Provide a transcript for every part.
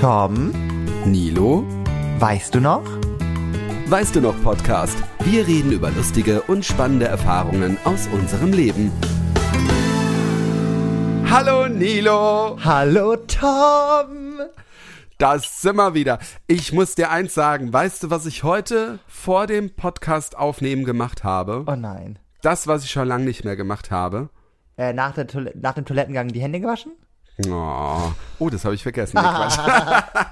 Tom, Nilo, weißt du noch? weißt du noch Podcast? Wir reden über lustige und spannende Erfahrungen aus unserem Leben. Hallo Nilo, Hallo Tom! das sind wir wieder. Ich muss dir eins sagen, weißt du, was ich heute vor dem Podcast aufnehmen gemacht habe? Oh nein. Das, was ich schon lange nicht mehr gemacht habe. Äh, nach, nach dem Toilettengang die Hände gewaschen? Oh, oh das habe ich vergessen.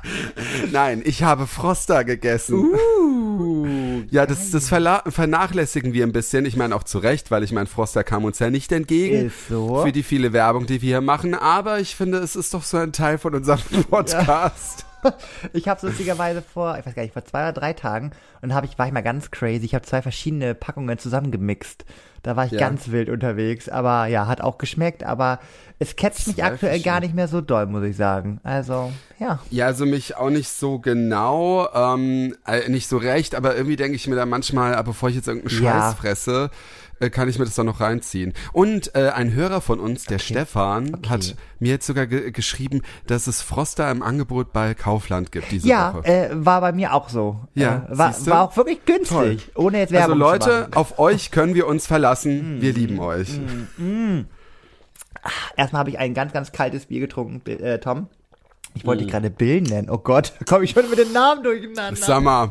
Nee. Nein, ich habe Froster gegessen. Uh, Ja, das, das vernachlässigen wir ein bisschen. Ich meine auch zu Recht, weil ich meine, Froster kam uns ja nicht entgegen. So. Für die viele Werbung, die wir hier machen. Aber ich finde, es ist doch so ein Teil von unserem Podcast. Ich habe lustigerweise vor, ich weiß gar nicht, vor zwei oder drei Tagen und habe ich war ich mal ganz crazy. Ich habe zwei verschiedene Packungen zusammengemixt. Da war ich Ja. ganz wild unterwegs, aber ja, hat auch geschmeckt, aber es catcht mich aktuell gar nicht mehr so doll, muss ich sagen. Also, ja. Ja, also mich auch nicht so genau, ähm, äh, nicht so recht, aber irgendwie denke ich mir da manchmal, ah, bevor ich jetzt irgendeinen Ja. Scheiß fresse, äh, kann ich mir das doch noch reinziehen. Und äh, ein Hörer von uns, der Stefan, Okay. hat mir jetzt sogar ge geschrieben, dass es Froster im Angebot bei Kaufland gibt diese Ja, Woche. äh, war bei mir auch so. Ja, äh, war, war auch wirklich günstig, ohne jetzt Also Werbung zu Leute. Mm. auf euch können wir uns verlassen. Wir lieben euch. Erstmal habe ich ein ganz, ganz kaltes Bier getrunken, äh, Tom. Ich wollte Mm. dich gerade Bill nennen. Oh Gott, komme ich schon mit den Namen durcheinander. Sag mal,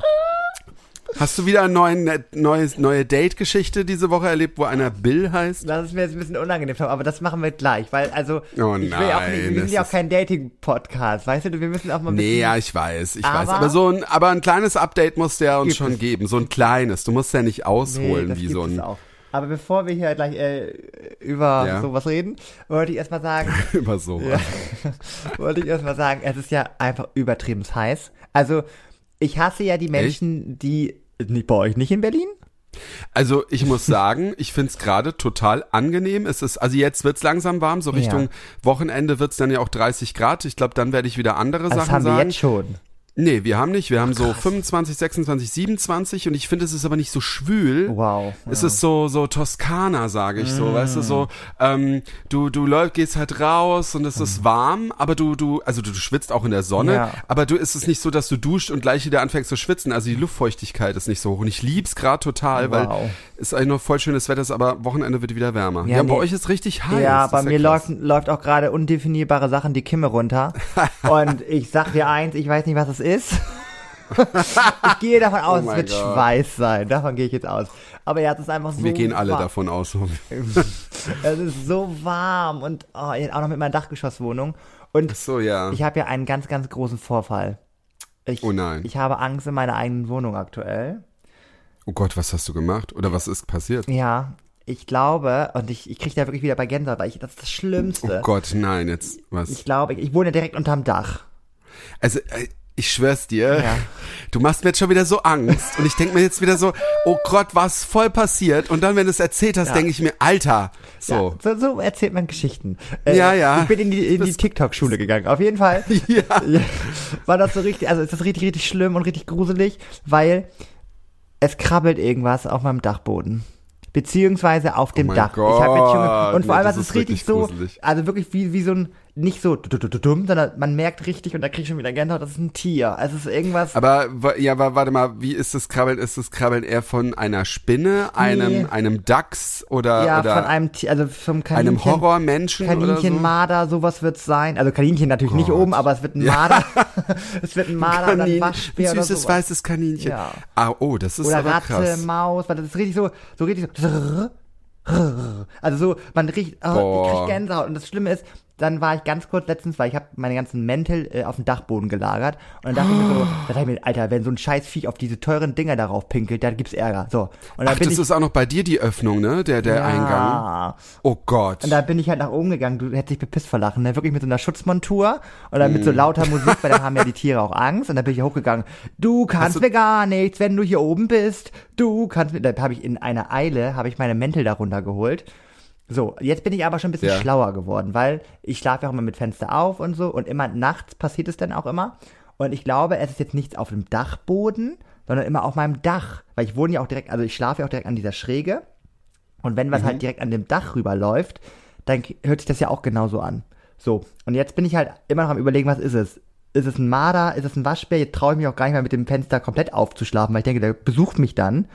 hast du wieder eine neue, neue Date-Geschichte diese Woche erlebt, wo einer Bill heißt? Das ist mir jetzt ein bisschen unangenehm, aber das machen wir gleich, weil also Oh ich will auch nein, nicht, wir sind ja auch kein Dating-Podcast, weißt du, wir müssen auch mal ein Nee, bisschen, ja, ich weiß, ich Aber- weiß. Aber so ein, aber ein kleines Update muss der uns schon es. geben. So ein kleines. Du musst ja nicht nee, ausholen das wie so ein, auch. Aber bevor wir hier gleich äh, über Ja. sowas reden, wollte ich erstmal sagen, über so. Ja. wollte ich erstmal sagen, es ist ja einfach übertrieben heiß. Also, ich hasse ja die Menschen, die nicht bei euch nicht in Berlin? Also ich muss sagen, ich find's gerade total angenehm. Es ist, also jetzt wird's langsam warm, so Richtung Ja. Wochenende wird's dann ja auch 30 Grad. Ich glaube, dann werde ich wieder andere das Sachen haben wir sagen. jetzt schon. Nee, wir haben nicht. Wir haben so 25, 26, 27 und ich finde, es ist aber nicht so schwül. Wow. Es ja. ist so so Toskana, sage ich so, weißt du so. Mm. Ähm, du du läufst, gehst halt raus und es ist warm, aber du du also du, du schwitzt auch in der Sonne, Ja. aber du ist es nicht so, dass du duscht und gleich wieder anfängst zu schwitzen. Also die Luftfeuchtigkeit ist nicht so hoch und ich lieb's gerade total, weil Wow. es eigentlich noch voll schönes Wetter ist, aber Wochenende wird wieder wärmer. Ja, Ja, bei nee. euch ist richtig heiß. Ja, Das bei mir krass. läuft, läuft auch gerade undefinierbare Sachen die Kimme runter. Und ich sag dir eins, ich weiß nicht, was es ist. ich gehe davon aus, Oh es wird Gott. Schweiß sein. Davon gehe ich jetzt aus. Aber ja, es ist einfach so. Wir gehen alle wa- davon aus. Es ist so warm und oh, auch noch mit meiner Dachgeschosswohnung. Und So ja. ich habe ja einen ganz, ganz großen Vorfall. Ich, Oh nein. Ich habe Angst in meiner eigenen Wohnung aktuell. Oh Gott, was hast du gemacht? Oder was ist passiert? Ja, ich glaube, und ich, ich kriege da wirklich wieder bei Gänsehaut, weil ich, das ist das Schlimmste. Oh Gott, nein, jetzt was? Ich glaube, ich, ich wohne direkt unterm Dach. Also, äh, ich schwör's dir, Ja. du machst mir jetzt schon wieder so Angst und ich denk mir jetzt wieder so, oh Gott, was voll passiert und dann, wenn du es erzählt hast, Ja. denk ich mir, Alter, so. Ja, so, so erzählt man Geschichten. Äh, Ja, ja. Ich bin in die, in die TikTok-Schule gegangen. Auf jeden Fall Ja. ja, war das so richtig, also ist das richtig, richtig schlimm und richtig gruselig, weil es krabbelt irgendwas auf meinem Dachboden. Beziehungsweise auf dem Oh mein Dach. ich hab jetzt schon, Gott, und vor nee, allem, das es ist richtig so, gruselig. also wirklich wie, wie so ein, nicht so dumm, sondern man merkt richtig und da krieg ich schon wieder Gänsehaut, das ist ein Tier. Es ist irgendwas, Aber, ja, wa- warte mal, wie ist das Krabbeln? Ist das Krabbeln eher von einer Spinne, einem, Nee. einem Dachs oder, ja, oder von einem Tier, also vom Kaninchen. einem Horrormenschen oder Kaninchen, so? Sowas wird's sein. Also Kaninchen natürlich nicht Gott. oben, aber es wird ein Marder. es wird ein Marder ein Kanin, ein Waschbär oder süßes weißes Kaninchen. Ja. Ah, oh, das ist Oder aber Ratte, krass. Maus, weil das ist richtig so, so richtig so. Also so, man riecht, oh, ich krieg Gänsehaut. Und das Schlimme ist, dann war ich ganz kurz letztens, weil ich habe meine ganzen Mäntel äh, auf dem Dachboden gelagert und dann dachte ich mir so, da dachte ich mir, Alter, wenn so ein scheiß Viech auf diese teuren Dinger darauf pinkelt, dann gibt's Ärger. So. Und dann Ach, bin das ich, ist auch noch bei dir die Öffnung, ne? Der, der ja. Eingang. Oh Gott. Und da bin ich halt nach oben gegangen, du hättest dich bepisst vor Lachen, ne? Wirklich mit so einer Schutzmontur und dann mit Mm. so lauter Musik, weil dann haben ja die Tiere auch Angst. Und dann bin ich hochgegangen, du kannst du- mir gar nichts, wenn du hier oben bist. Du kannst mir, da habe ich in einer Eile, habe ich meine Mäntel darunter geholt. So, jetzt bin ich aber schon ein bisschen Ja. schlauer geworden, weil ich schlafe ja auch immer mit Fenster auf und so und immer nachts passiert es dann auch immer. Und ich glaube, es ist jetzt nichts auf dem Dachboden, sondern immer auf meinem Dach. Weil ich wohne ja auch direkt, also ich schlafe ja auch direkt an dieser Schräge. Und wenn was Mhm. halt direkt an dem Dach rüberläuft, dann hört sich das ja auch genauso an. So, und jetzt bin ich halt immer noch am überlegen, was ist es? ist es ein Marder, ist es ein Waschbär? Jetzt traue ich mich auch gar nicht mehr mit dem Fenster komplett aufzuschlafen, weil ich denke, der besucht mich dann.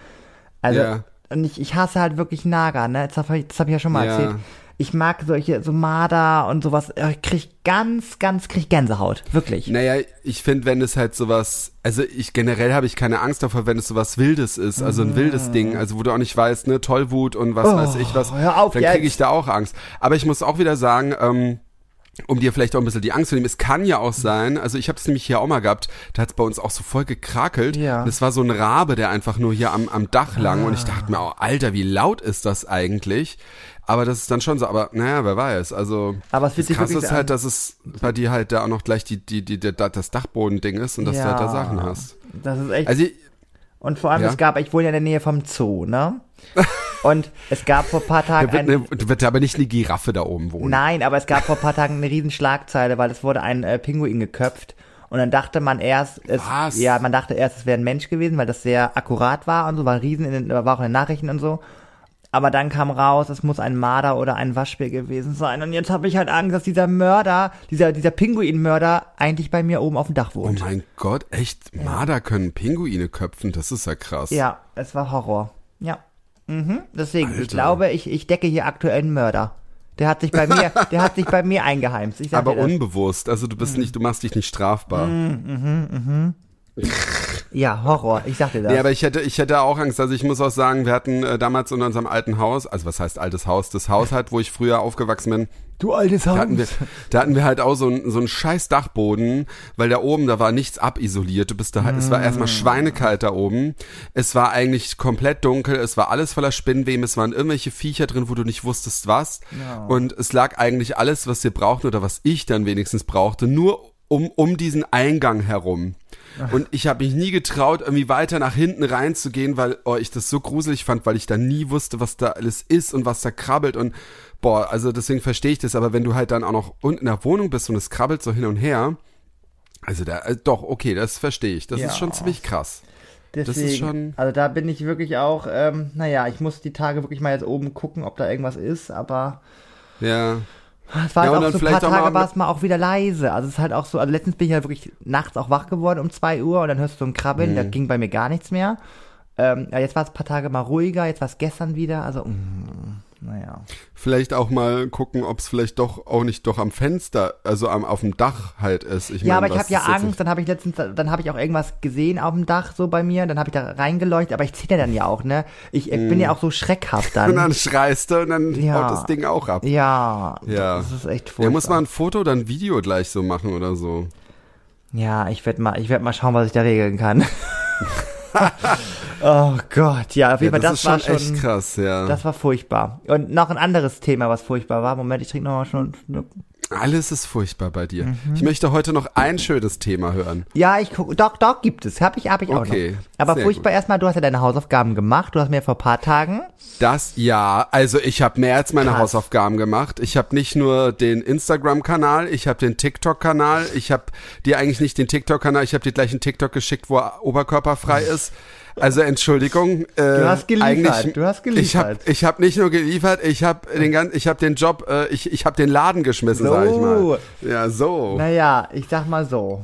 Also, Ja. Und ich, ich hasse halt wirklich Nager, ne? Das habe hab ich ja schon mal Ja. erzählt. Ich mag solche, so Marder und sowas, ich krieg ganz, ganz, krieg Gänsehaut. Wirklich. Naja, ich finde, wenn es halt sowas, also ich generell habe ich keine Angst davor, wenn es sowas Wildes ist, also ein wildes Ding, also wo du auch nicht weißt, ne, Tollwut und was Oh, weiß ich was, hör auf dann kriege ich da auch Angst. Aber ich muss auch wieder sagen, ähm, um dir vielleicht auch ein bisschen die Angst zu nehmen, es kann ja auch sein, also ich habe es nämlich hier auch mal gehabt, da hat es bei uns auch so voll gekrakelt. Ja. Und es war so ein Rabe, der einfach nur hier am, am Dach lang und ich dachte mir auch, Alter, wie laut ist das eigentlich? Aber das ist dann schon so, aber naja, wer weiß. Also Aber es fühlt das wirklich ist halt, dass es bei dir halt da auch noch gleich die, die, die, die, das Dachbodending ist und dass du halt da Sachen hast. Das ist echt. Also ich- und vor allem, Ja. es gab, ich wohne ja in der Nähe vom Zoo, ne? Und es gab vor ein paar Tagen wird, ein, eine, wird aber nicht eine Giraffe da oben wohnen. Nein, aber es gab vor ein paar Tagen eine riesen Schlagzeile, weil es wurde ein äh, Pinguin geköpft. Und dann dachte man erst, es, Was? ja, man dachte erst, es wäre ein Mensch gewesen, weil das sehr akkurat war und so, war riesen in den, war auch in den Nachrichten und so. Aber dann kam raus, es muss ein Marder oder ein Waschbär gewesen sein. Und jetzt habe ich halt Angst, dass dieser Mörder, dieser, dieser Pinguinmörder eigentlich bei mir oben auf dem Dach Oh wohnt. mein Gott, echt? Marder können Pinguine köpfen, das ist ja krass. ja, es war Horror. Ja. Mhm. Deswegen, ich Alter. glaube, ich, ich decke hier aktuell einen Mörder. Der hat sich bei mir, der hat sich bei mir eingeheimst. Ich Aber unbewusst, also du Mhm. bist nicht, du machst dich nicht strafbar. Ja, Horror, ich sag dir das. Nee, aber ich hätte, ich hätte auch Angst. Also ich muss auch sagen, wir hatten äh, damals in unserem alten Haus, also was heißt altes Haus, das Haus halt, wo ich früher aufgewachsen bin, du altes Haus. da hatten wir, da hatten wir halt auch so einen so einen scheiß Dachboden, weil da oben, da war nichts abisoliert. Du bist da halt, es war erstmal schweinekalt da oben. Es war eigentlich komplett dunkel, es war alles voller Spinnweben, es waren irgendwelche Viecher drin, wo du nicht wusstest was. Ja. Und es lag eigentlich alles, was wir brauchten oder was ich dann wenigstens brauchte, nur um, um diesen Eingang herum. Und ich habe mich nie getraut, irgendwie weiter nach hinten reinzugehen, weil oh, ich das so gruselig fand, weil ich da nie wusste, was da alles ist und was da krabbelt und boah, also deswegen verstehe ich das, aber wenn du halt dann auch noch unten in der Wohnung bist und es krabbelt so hin und her, also da, äh, doch, okay, das verstehe ich. Das Ja. ist schon ziemlich krass. Deswegen, ist schon- Also da bin ich wirklich auch, ähm, naja, ich muss die Tage wirklich mal jetzt oben gucken, ob da irgendwas ist, aber Ja. Es war Ja, halt auch so ein paar Tage war es mal auch wieder leise. Also es ist halt auch so, also letztens bin ich halt wirklich nachts auch wach geworden um 2 Uhr und dann hörst du so ein Krabbeln, Mhm. da ging bei mir gar nichts mehr. Ähm, ja, jetzt war es ein paar Tage mal ruhiger, jetzt war es gestern wieder, also, mm, naja. Vielleicht auch mal gucken, ob es vielleicht doch auch nicht doch am Fenster, also am, auf dem Dach halt ist. Ich Ja, mein, aber ich habe ja Angst, dann habe ich letztens, dann habe ich auch irgendwas gesehen auf dem Dach so bei mir, dann habe ich da reingeleuchtet, aber ich zitter dann ja auch, ne? Ich, ich bin ja auch so schreckhaft Und dann dann. schreist du und dann Ja. haut das Ding auch ab. Ja, Ja. das ist echt furchtbar. Ja, muss man ein Foto oder ein Video gleich so machen oder so. Ja, ich werde mal, ich werde mal schauen, was ich da regeln kann. oh Gott, ja, auf Ja, jeden Fall, das, das, ist war schon echt krass, ja. das war furchtbar. Und noch ein anderes Thema, was furchtbar war. Moment, ich trinke noch mal schon. Alles ist furchtbar bei dir. Mhm. Ich möchte heute noch ein schönes Thema hören. Ja, ich guck, doch, doch, gibt es. Hab ich, hab ich auch Okay, noch. Aber furchtbar erstmal, du hast ja deine Hausaufgaben gemacht. Du hast mir vor ein paar Tagen, Das ja, also ich habe mehr als meine Krass. Hausaufgaben gemacht. Ich habe nicht nur den Instagram-Kanal, ich habe den TikTok-Kanal. Ich habe dir eigentlich nicht den TikTok-Kanal, ich habe dir gleich einen TikTok geschickt, wo er oberkörperfrei ist. Also Entschuldigung. Äh, Du hast geliefert, du hast Ich habe geliefert. ich hab nicht nur geliefert, ich habe den ganzen, ich habe den Job, äh, ich, ich habe den Laden geschmissen, sag ich mal. So. Ja, so. naja, ich sag mal so.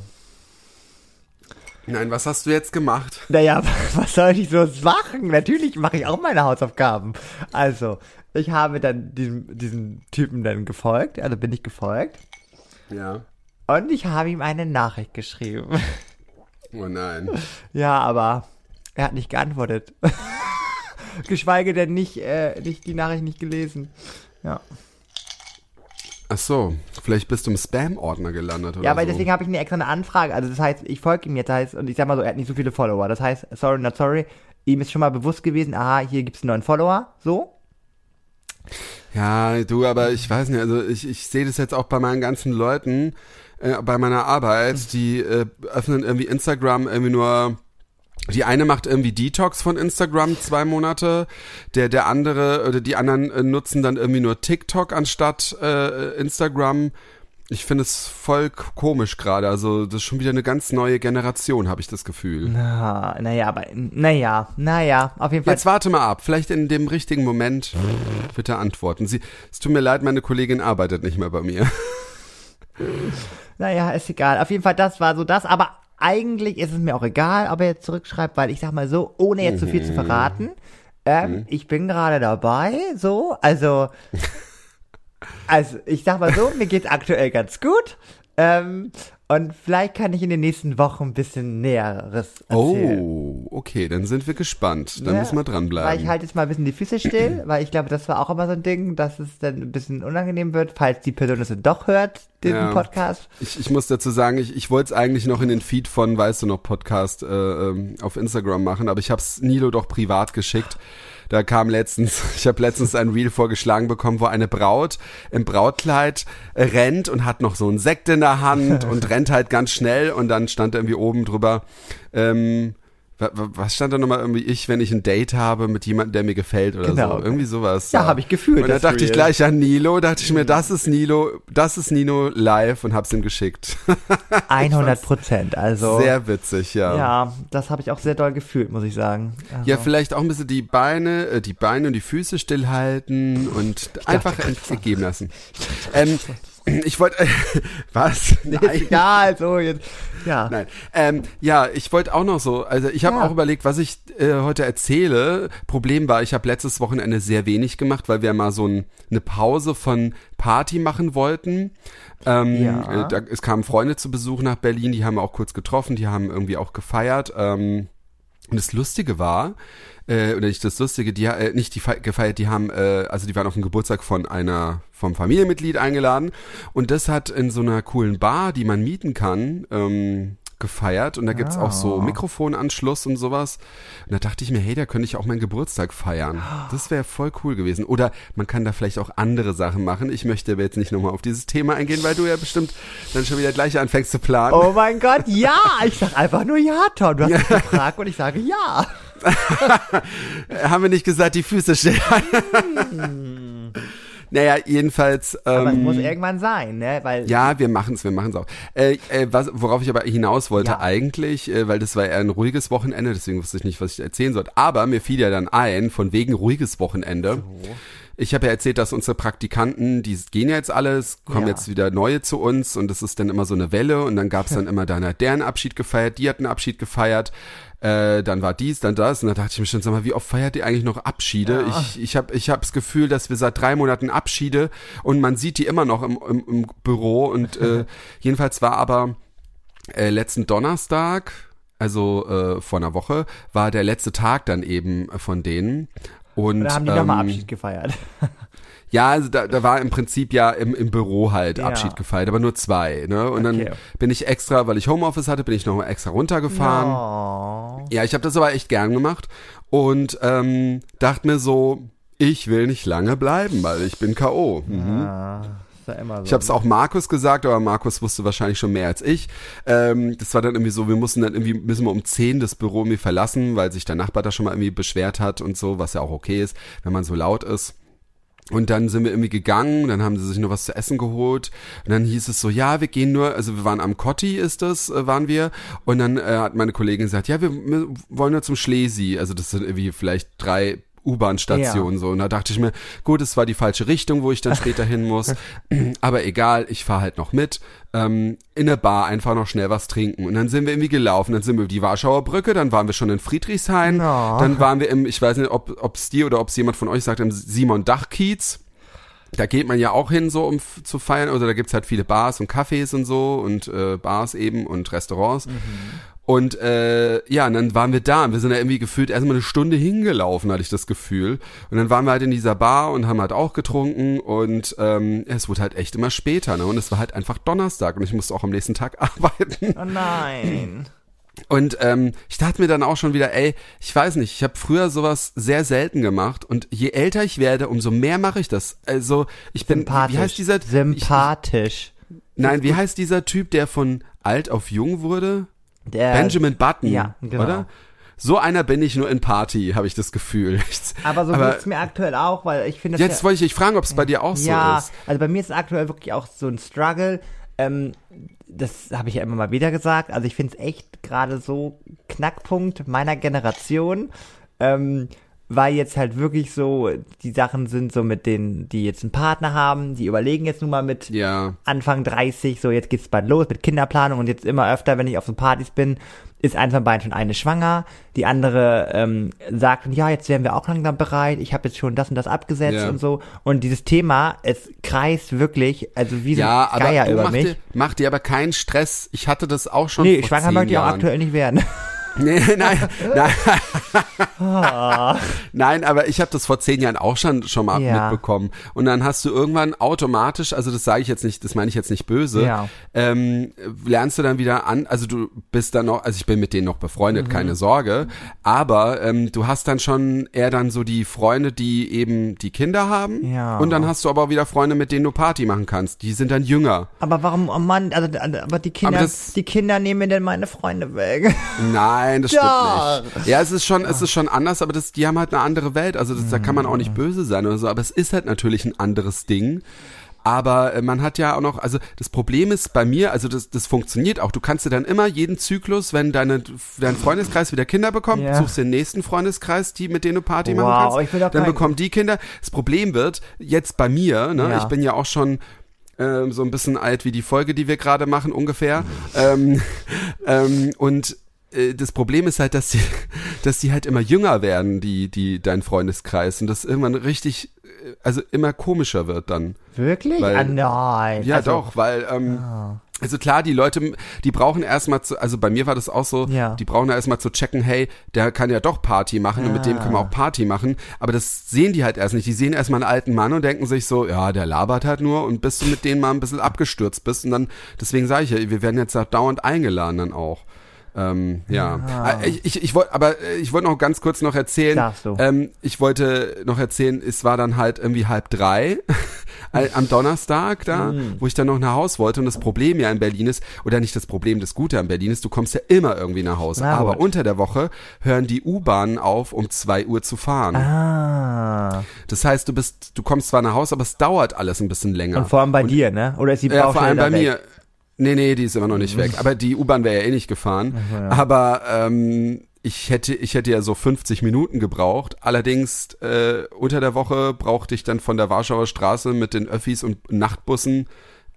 Nein, was hast du jetzt gemacht? Naja, was soll ich so machen? Natürlich mache ich auch meine Hausaufgaben. Also, ich habe dann diesem, diesem Typen dann gefolgt, also bin ich gefolgt. Ja. Und ich habe ihm eine Nachricht geschrieben. Oh nein. Ja, aber er hat nicht geantwortet. Geschweige denn nicht, äh, nicht die Nachricht nicht gelesen. Ja, Ach so, vielleicht bist du im Spam-Ordner gelandet oder ja aber so. deswegen habe ich eine extra eine Anfrage. Also das heißt, ich folge ihm jetzt, das heißt, und ich sag mal so, er hat nicht so viele Follower. Das heißt, sorry, not sorry, ihm ist schon mal bewusst gewesen, aha, hier gibt's einen neuen Follower, so. Ja, du, aber ich weiß nicht, also ich, ich sehe das jetzt auch bei meinen ganzen Leuten, äh, bei meiner Arbeit, die äh, öffnen irgendwie Instagram irgendwie nur, die eine macht irgendwie Detox von Instagram zwei Monate, der, der andere oder die anderen äh, nutzen dann irgendwie nur TikTok anstatt äh, Instagram. Ich finde es voll komisch gerade, also das ist schon wieder eine ganz neue Generation, habe ich das Gefühl. Na, naja, aber, naja, naja, auf jeden Fall. Jetzt warte mal ab. Vielleicht in dem richtigen Moment wird er antworten. Sie, es tut mir leid, meine Kollegin arbeitet nicht mehr bei mir. Naja, ist egal. Auf jeden Fall, das war so das. Aber eigentlich ist es mir auch egal, ob er jetzt zurückschreibt, weil ich sag mal so, ohne jetzt zu viel zu verraten, ähm, ich bin gerade dabei, so, also, also ich sag mal so, mir geht's aktuell ganz gut. Ähm, und vielleicht kann ich in den nächsten Wochen ein bisschen Näheres erzählen. Oh, okay, dann sind wir gespannt. Dann Ja, müssen wir dranbleiben. Weil ich halte jetzt mal ein bisschen die Füße still, weil ich glaube, das war auch immer so ein Ding, dass es dann ein bisschen unangenehm wird, falls die Person es doch hört, den Ja. Podcast. Ich, ich muss dazu sagen, ich, ich wollte es eigentlich noch in den Feed von Weißt du noch Podcast äh, ähm, auf Instagram machen, aber ich habe es Nilo doch privat geschickt. Da kam letztens, ich habe letztens ein Reel vorgeschlagen bekommen, wo eine Braut im Brautkleid äh, rennt und hat noch so einen Sekt in der Hand und rennt halt ganz schnell und dann stand irgendwie oben drüber, ähm, was stand da nochmal irgendwie ich, wenn ich ein Date habe mit jemandem, der mir gefällt oder Genau. so. Irgendwie sowas. Ja, hab ich gefühlt, Und da dachte ich Reel. gleich an Nilo, dachte ich mir, das ist Nilo, das ist Nino live und hab's ihm geschickt. 100 Prozent, also. Sehr witzig, ja. ja. ja, das habe ich auch sehr doll gefühlt, muss ich sagen. Also, vielleicht auch ein bisschen die Beine, äh, die Beine und die Füße stillhalten und einfach entgeben lassen. Ähm, ich wollte, äh, was? ist egal, so jetzt. Ja. Nein. Ähm, ja, ich wollte auch noch so, also ich habe Ja. auch überlegt, was ich äh, heute erzähle. Problem war, ich habe letztes Wochenende sehr wenig gemacht, weil wir mal so ein, eine Pause von Party machen wollten. Ähm, Ja. äh, da, es kamen Freunde zu Besuch nach Berlin, die haben wir auch kurz getroffen, die haben irgendwie auch gefeiert. Ähm, und das Lustige war, äh, oder nicht das Lustige, die äh, nicht die fe- gefeiert, die haben, äh, also die waren auf dem Geburtstag von einer vom Familienmitglied eingeladen. Und das hat in so einer coolen Bar, die man mieten kann, ähm, gefeiert und da gibt's auch so Ah. Mikrofonanschluss und sowas. Und da dachte ich mir, hey, da könnte ich auch meinen Geburtstag feiern. Das wäre voll cool gewesen. Oder man kann da vielleicht auch andere Sachen machen. Ich möchte aber jetzt nicht nochmal auf dieses Thema eingehen, weil du ja bestimmt dann schon wieder gleich anfängst zu planen. Oh mein Gott, ja! Ich sag einfach nur ja, Tom. Du hast mich gefragt und ich sage ja. Haben wir nicht gesagt, die Füße stehen? Naja, jedenfalls. Ähm, Aber es muss irgendwann sein, ne? Weil ja, wir machen's, wir machen's auch. Äh, äh, was, worauf ich aber hinaus wollte Ja. eigentlich, äh, weil das war eher ein ruhiges Wochenende, deswegen wusste ich nicht, was ich erzählen sollte. Aber mir fiel ja dann ein, von wegen ruhiges Wochenende. Ich habe ja erzählt, dass unsere Praktikanten, die gehen ja jetzt alles, kommen Ja. jetzt wieder neue zu uns und das ist dann immer so eine Welle und dann gab's dann immer, dann hat der einen Abschied gefeiert, die hat einen Abschied gefeiert, äh, dann war dies, dann das und da dachte ich mir schon, sag mal, wie oft feiert ihr eigentlich noch Abschiede? Ja. Ich, ich habe ich hab das Gefühl, dass wir seit drei Monaten Abschiede und man sieht die immer noch im, im, im Büro und äh, jedenfalls war aber äh, letzten Donnerstag, also äh, vor einer Woche, war der letzte Tag dann eben von denen. Und, da haben die ähm, nochmal Abschied gefeiert. Ja, also da, da war im Prinzip ja im, im Büro halt Ja. Abschied gefeiert, aber nur zwei. Ne? Und Okay. dann bin ich extra, weil ich Homeoffice hatte, bin ich noch mal extra runtergefahren. Oh. Ja, ich habe das aber echt gern gemacht und ähm, dachte mir so, ich will nicht lange bleiben, weil ich bin K.O. Ist ja immer so. Ich habe es auch Markus gesagt, aber Markus wusste wahrscheinlich schon mehr als ich. Ähm, das war dann irgendwie so, wir mussten dann irgendwie, müssen wir um 10 das Büro irgendwie verlassen, weil sich der Nachbar da schon mal irgendwie beschwert hat und so, was ja auch okay ist, wenn man so laut ist. Und dann sind wir irgendwie gegangen, dann haben sie sich nur was zu essen geholt. Und dann hieß es so, ja, wir gehen nur, also wir waren am Kotti, ist das, äh, waren wir. Und dann äh, hat meine Kollegin gesagt, ja, wir, wir wollen nur zum Schlesi. Also das sind irgendwie vielleicht drei U-Bahn-Stationen so. Und da dachte ich mir, gut, es war die falsche Richtung, wo ich dann später hin muss. Aber egal, ich fahre halt noch mit. Ähm, in der Bar einfach noch schnell was trinken. Und dann sind wir irgendwie gelaufen. Dann sind wir über die Warschauer Brücke, dann waren wir schon in Friedrichshain. Ja. Dann waren wir im, ich weiß nicht, ob es dir oder ob es jemand von euch sagt, im Simon Dach-Kiez. Da geht man ja auch hin, so um zu feiern. Also da gibt's halt viele Bars und Cafés und so und äh, Bars eben und Restaurants. Und äh, ja, und dann waren wir da und wir sind da irgendwie gefühlt erstmal eine Stunde hingelaufen, hatte ich das Gefühl. Und dann waren wir halt in dieser Bar und haben halt auch getrunken und ähm, es wurde halt echt immer später, ne? Und es war halt einfach Donnerstag und ich musste auch am nächsten Tag arbeiten. Oh nein. Und ähm, ich dachte mir dann auch schon wieder, ey, ich weiß nicht, ich habe früher sowas sehr selten gemacht und je älter ich werde, umso mehr mache ich das. Also ich bin, wie heißt dieser? Ich, Sympathisch. nein, wie heißt dieser Typ, der von alt auf jung wurde? Der, Benjamin Button, ja, genau. oder? So einer bin ich nur in Party, habe ich das Gefühl. Aber so Aber geht's mir aktuell auch, weil ich finde Jetzt wollte ich dich fragen, ob es bei dir auch so ja, ist. also bei mir ist es aktuell wirklich auch so ein Struggle. Ähm, das habe ich ja immer mal wieder gesagt. Also ich finde es echt gerade so Knackpunkt meiner Generation. Ähm, weil jetzt halt wirklich so die Sachen sind so mit denen, die jetzt einen Partner haben, die überlegen jetzt nun mal mit Ja. Anfang 30, so jetzt geht's bald los mit Kinderplanung und jetzt immer öfter, wenn ich auf so Partys bin, ist eins von beiden schon eine schwanger, die andere ähm, sagt, ja, jetzt wären wir auch langsam bereit, ich habe jetzt schon das und das abgesetzt Ja. und so. Und dieses Thema, es kreist wirklich, also wie so Ja, ein aber Geier du über mach, mich. dir, mach dir aber keinen Stress. Ich hatte das auch schon Nee, vor schwanger zehn möchte ich auch aktuell nicht werden. Nee, nein, nein. Ah. nein, aber ich habe das vor zehn Jahren auch schon schon mal Ja. mitbekommen. Und dann hast du irgendwann automatisch, also das sage ich jetzt nicht, das meine ich jetzt nicht böse, Ja. ähm, lernst du dann wieder an, also du bist dann noch, also ich bin mit denen noch Mhm. befreundet, keine Sorge, aber ähm, du hast dann schon eher dann so die Freunde, die eben die Kinder haben. Ja. Und dann hast du aber auch wieder Freunde, mit denen du Party machen kannst. Die sind dann jünger. Aber warum, oh Mann, also, aber die Kinder, Aber das- die Kinder nehmen mir denn meine Freunde weg. Nein, das Doch. stimmt nicht. Ja, es ist schon, es ist schon anders, aber das, die haben halt eine andere Welt. Also das, da kann man auch nicht böse sein oder so. Aber es ist halt natürlich ein anderes Ding. Aber äh, man hat ja auch noch, also das Problem ist bei mir, also das, das funktioniert auch. Du kannst dir dann immer jeden Zyklus, wenn deine, dein Freundeskreis wieder Kinder bekommt, Ja. suchst den nächsten Freundeskreis, die, mit denen du Party machen Wow, kannst. ich will dann bekommen die Kinder. Das Problem wird, jetzt bei mir, ne, Ja. ich bin ja auch schon ähm, so ein bisschen alt wie die Folge, die wir gerade machen, ungefähr. ähm, ähm, und äh, das Problem ist halt, dass die, dass die halt immer jünger werden, die, die, dein Freundeskreis. Und das irgendwann richtig, äh, also immer komischer wird dann. Wirklich? Weil- ah, nein. Ja, also, doch, weil, ähm, Ah. also klar, die Leute, die brauchen erstmal zu, also bei mir war das auch so, Ja. die brauchen erstmal zu checken, hey, der kann ja doch Party machen und mit dem können wir Ah. auch Party machen, aber das sehen die halt erst nicht. Die sehen erstmal einen alten Mann und denken sich so, ja, der labert halt nur und bis du mit denen mal ein bisschen abgestürzt bist und dann, deswegen sage ich ja, wir werden jetzt auch dauernd eingeladen dann auch. Ähm, ja, Ah. Äh, ich, ich, ich wollte, aber äh, ich wollte noch ganz kurz noch erzählen. Darfst du. Ähm, ich wollte noch erzählen, es war dann halt irgendwie halb drei am Donnerstag da, Mhm. wo ich dann noch nach Haus wollte. Und das Problem ja in Berlin ist, oder nicht das Problem, das Gute an Berlin ist, du kommst ja immer irgendwie nach Hause. Na Aber gut. unter der Woche hören die U-Bahnen auf, um zwei Uhr zu fahren. Ah. Das heißt, du bist, du kommst zwar nach Hause, aber es dauert alles ein bisschen länger. Und vor allem bei dir, ne? Oder ist die Ja, Baustelle vor allem bei weg? mir. Nee, nee, die ist immer noch nicht weg. Aber die U-Bahn wäre ja eh nicht gefahren. Aber ähm, ich hätte, ich hätte ja so 50 Minuten gebraucht. Allerdings äh, unter der Woche brauchte ich dann von der Warschauer Straße mit den Öffis und Nachtbussen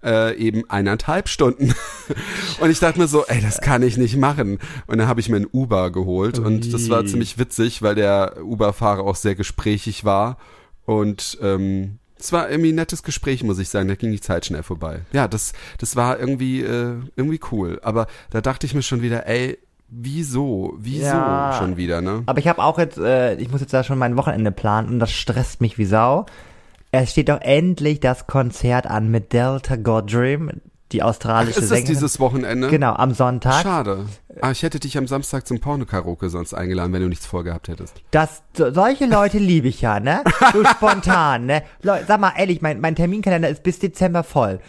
äh, eben eineinhalb Stunden. und ich dachte mir so, ey, das kann ich nicht machen. Und dann habe ich mir ein Uber geholt und das war Ui. ziemlich witzig, weil der Uber-Fahrer auch sehr gesprächig war und ähm, es war irgendwie ein nettes Gespräch, muss ich sagen. Da ging die Zeit schnell vorbei. Ja, das, das war irgendwie, äh, irgendwie cool. Aber da dachte ich mir schon wieder, ey, wieso? Wieso Ja. schon wieder, ne? Aber ich habe auch jetzt, äh, ich muss jetzt da schon mein Wochenende planen und das stresst mich wie Sau. Es steht doch endlich das Konzert an mit Delta Goddream, die australische Ist das Sängerin. dieses Wochenende? Genau, am Sonntag. Schade. Ah, ich hätte dich am Samstag zum Porno-Karaoke sonst eingeladen, wenn du nichts vorgehabt hättest. Das, so, solche Leute liebe ich ja, ne? So spontan, ne? Leu, sag mal ehrlich, mein, mein Terminkalender ist bis Dezember voll.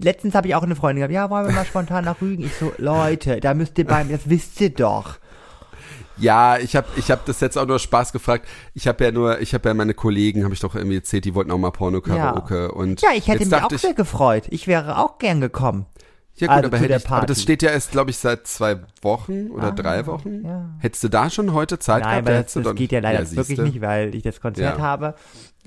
Letztens habe ich auch eine Freundin gehabt, ja, wollen wir mal spontan nach Rügen? Ich so, Leute, da müsst ihr bei mir, das wisst ihr doch. Ja, ich habe ich hab das jetzt auch nur Spaß gefragt. Ich habe ja nur, ich habe ja meine Kollegen, habe ich doch irgendwie erzählt, die wollten auch mal Porno-Karaoke. Und Ja, ich hätte mich auch ich, sehr gefreut. Ich wäre auch gern gekommen. Ja gut, Also aber, ich, aber das steht ja erst, glaube ich, seit zwei Wochen oder Ah, drei Wochen. ja. Hättest du da schon heute Zeit Nein, gehabt? aber Da das, das geht ja leider siehste. wirklich nicht, weil ich das Konzert Ja. habe.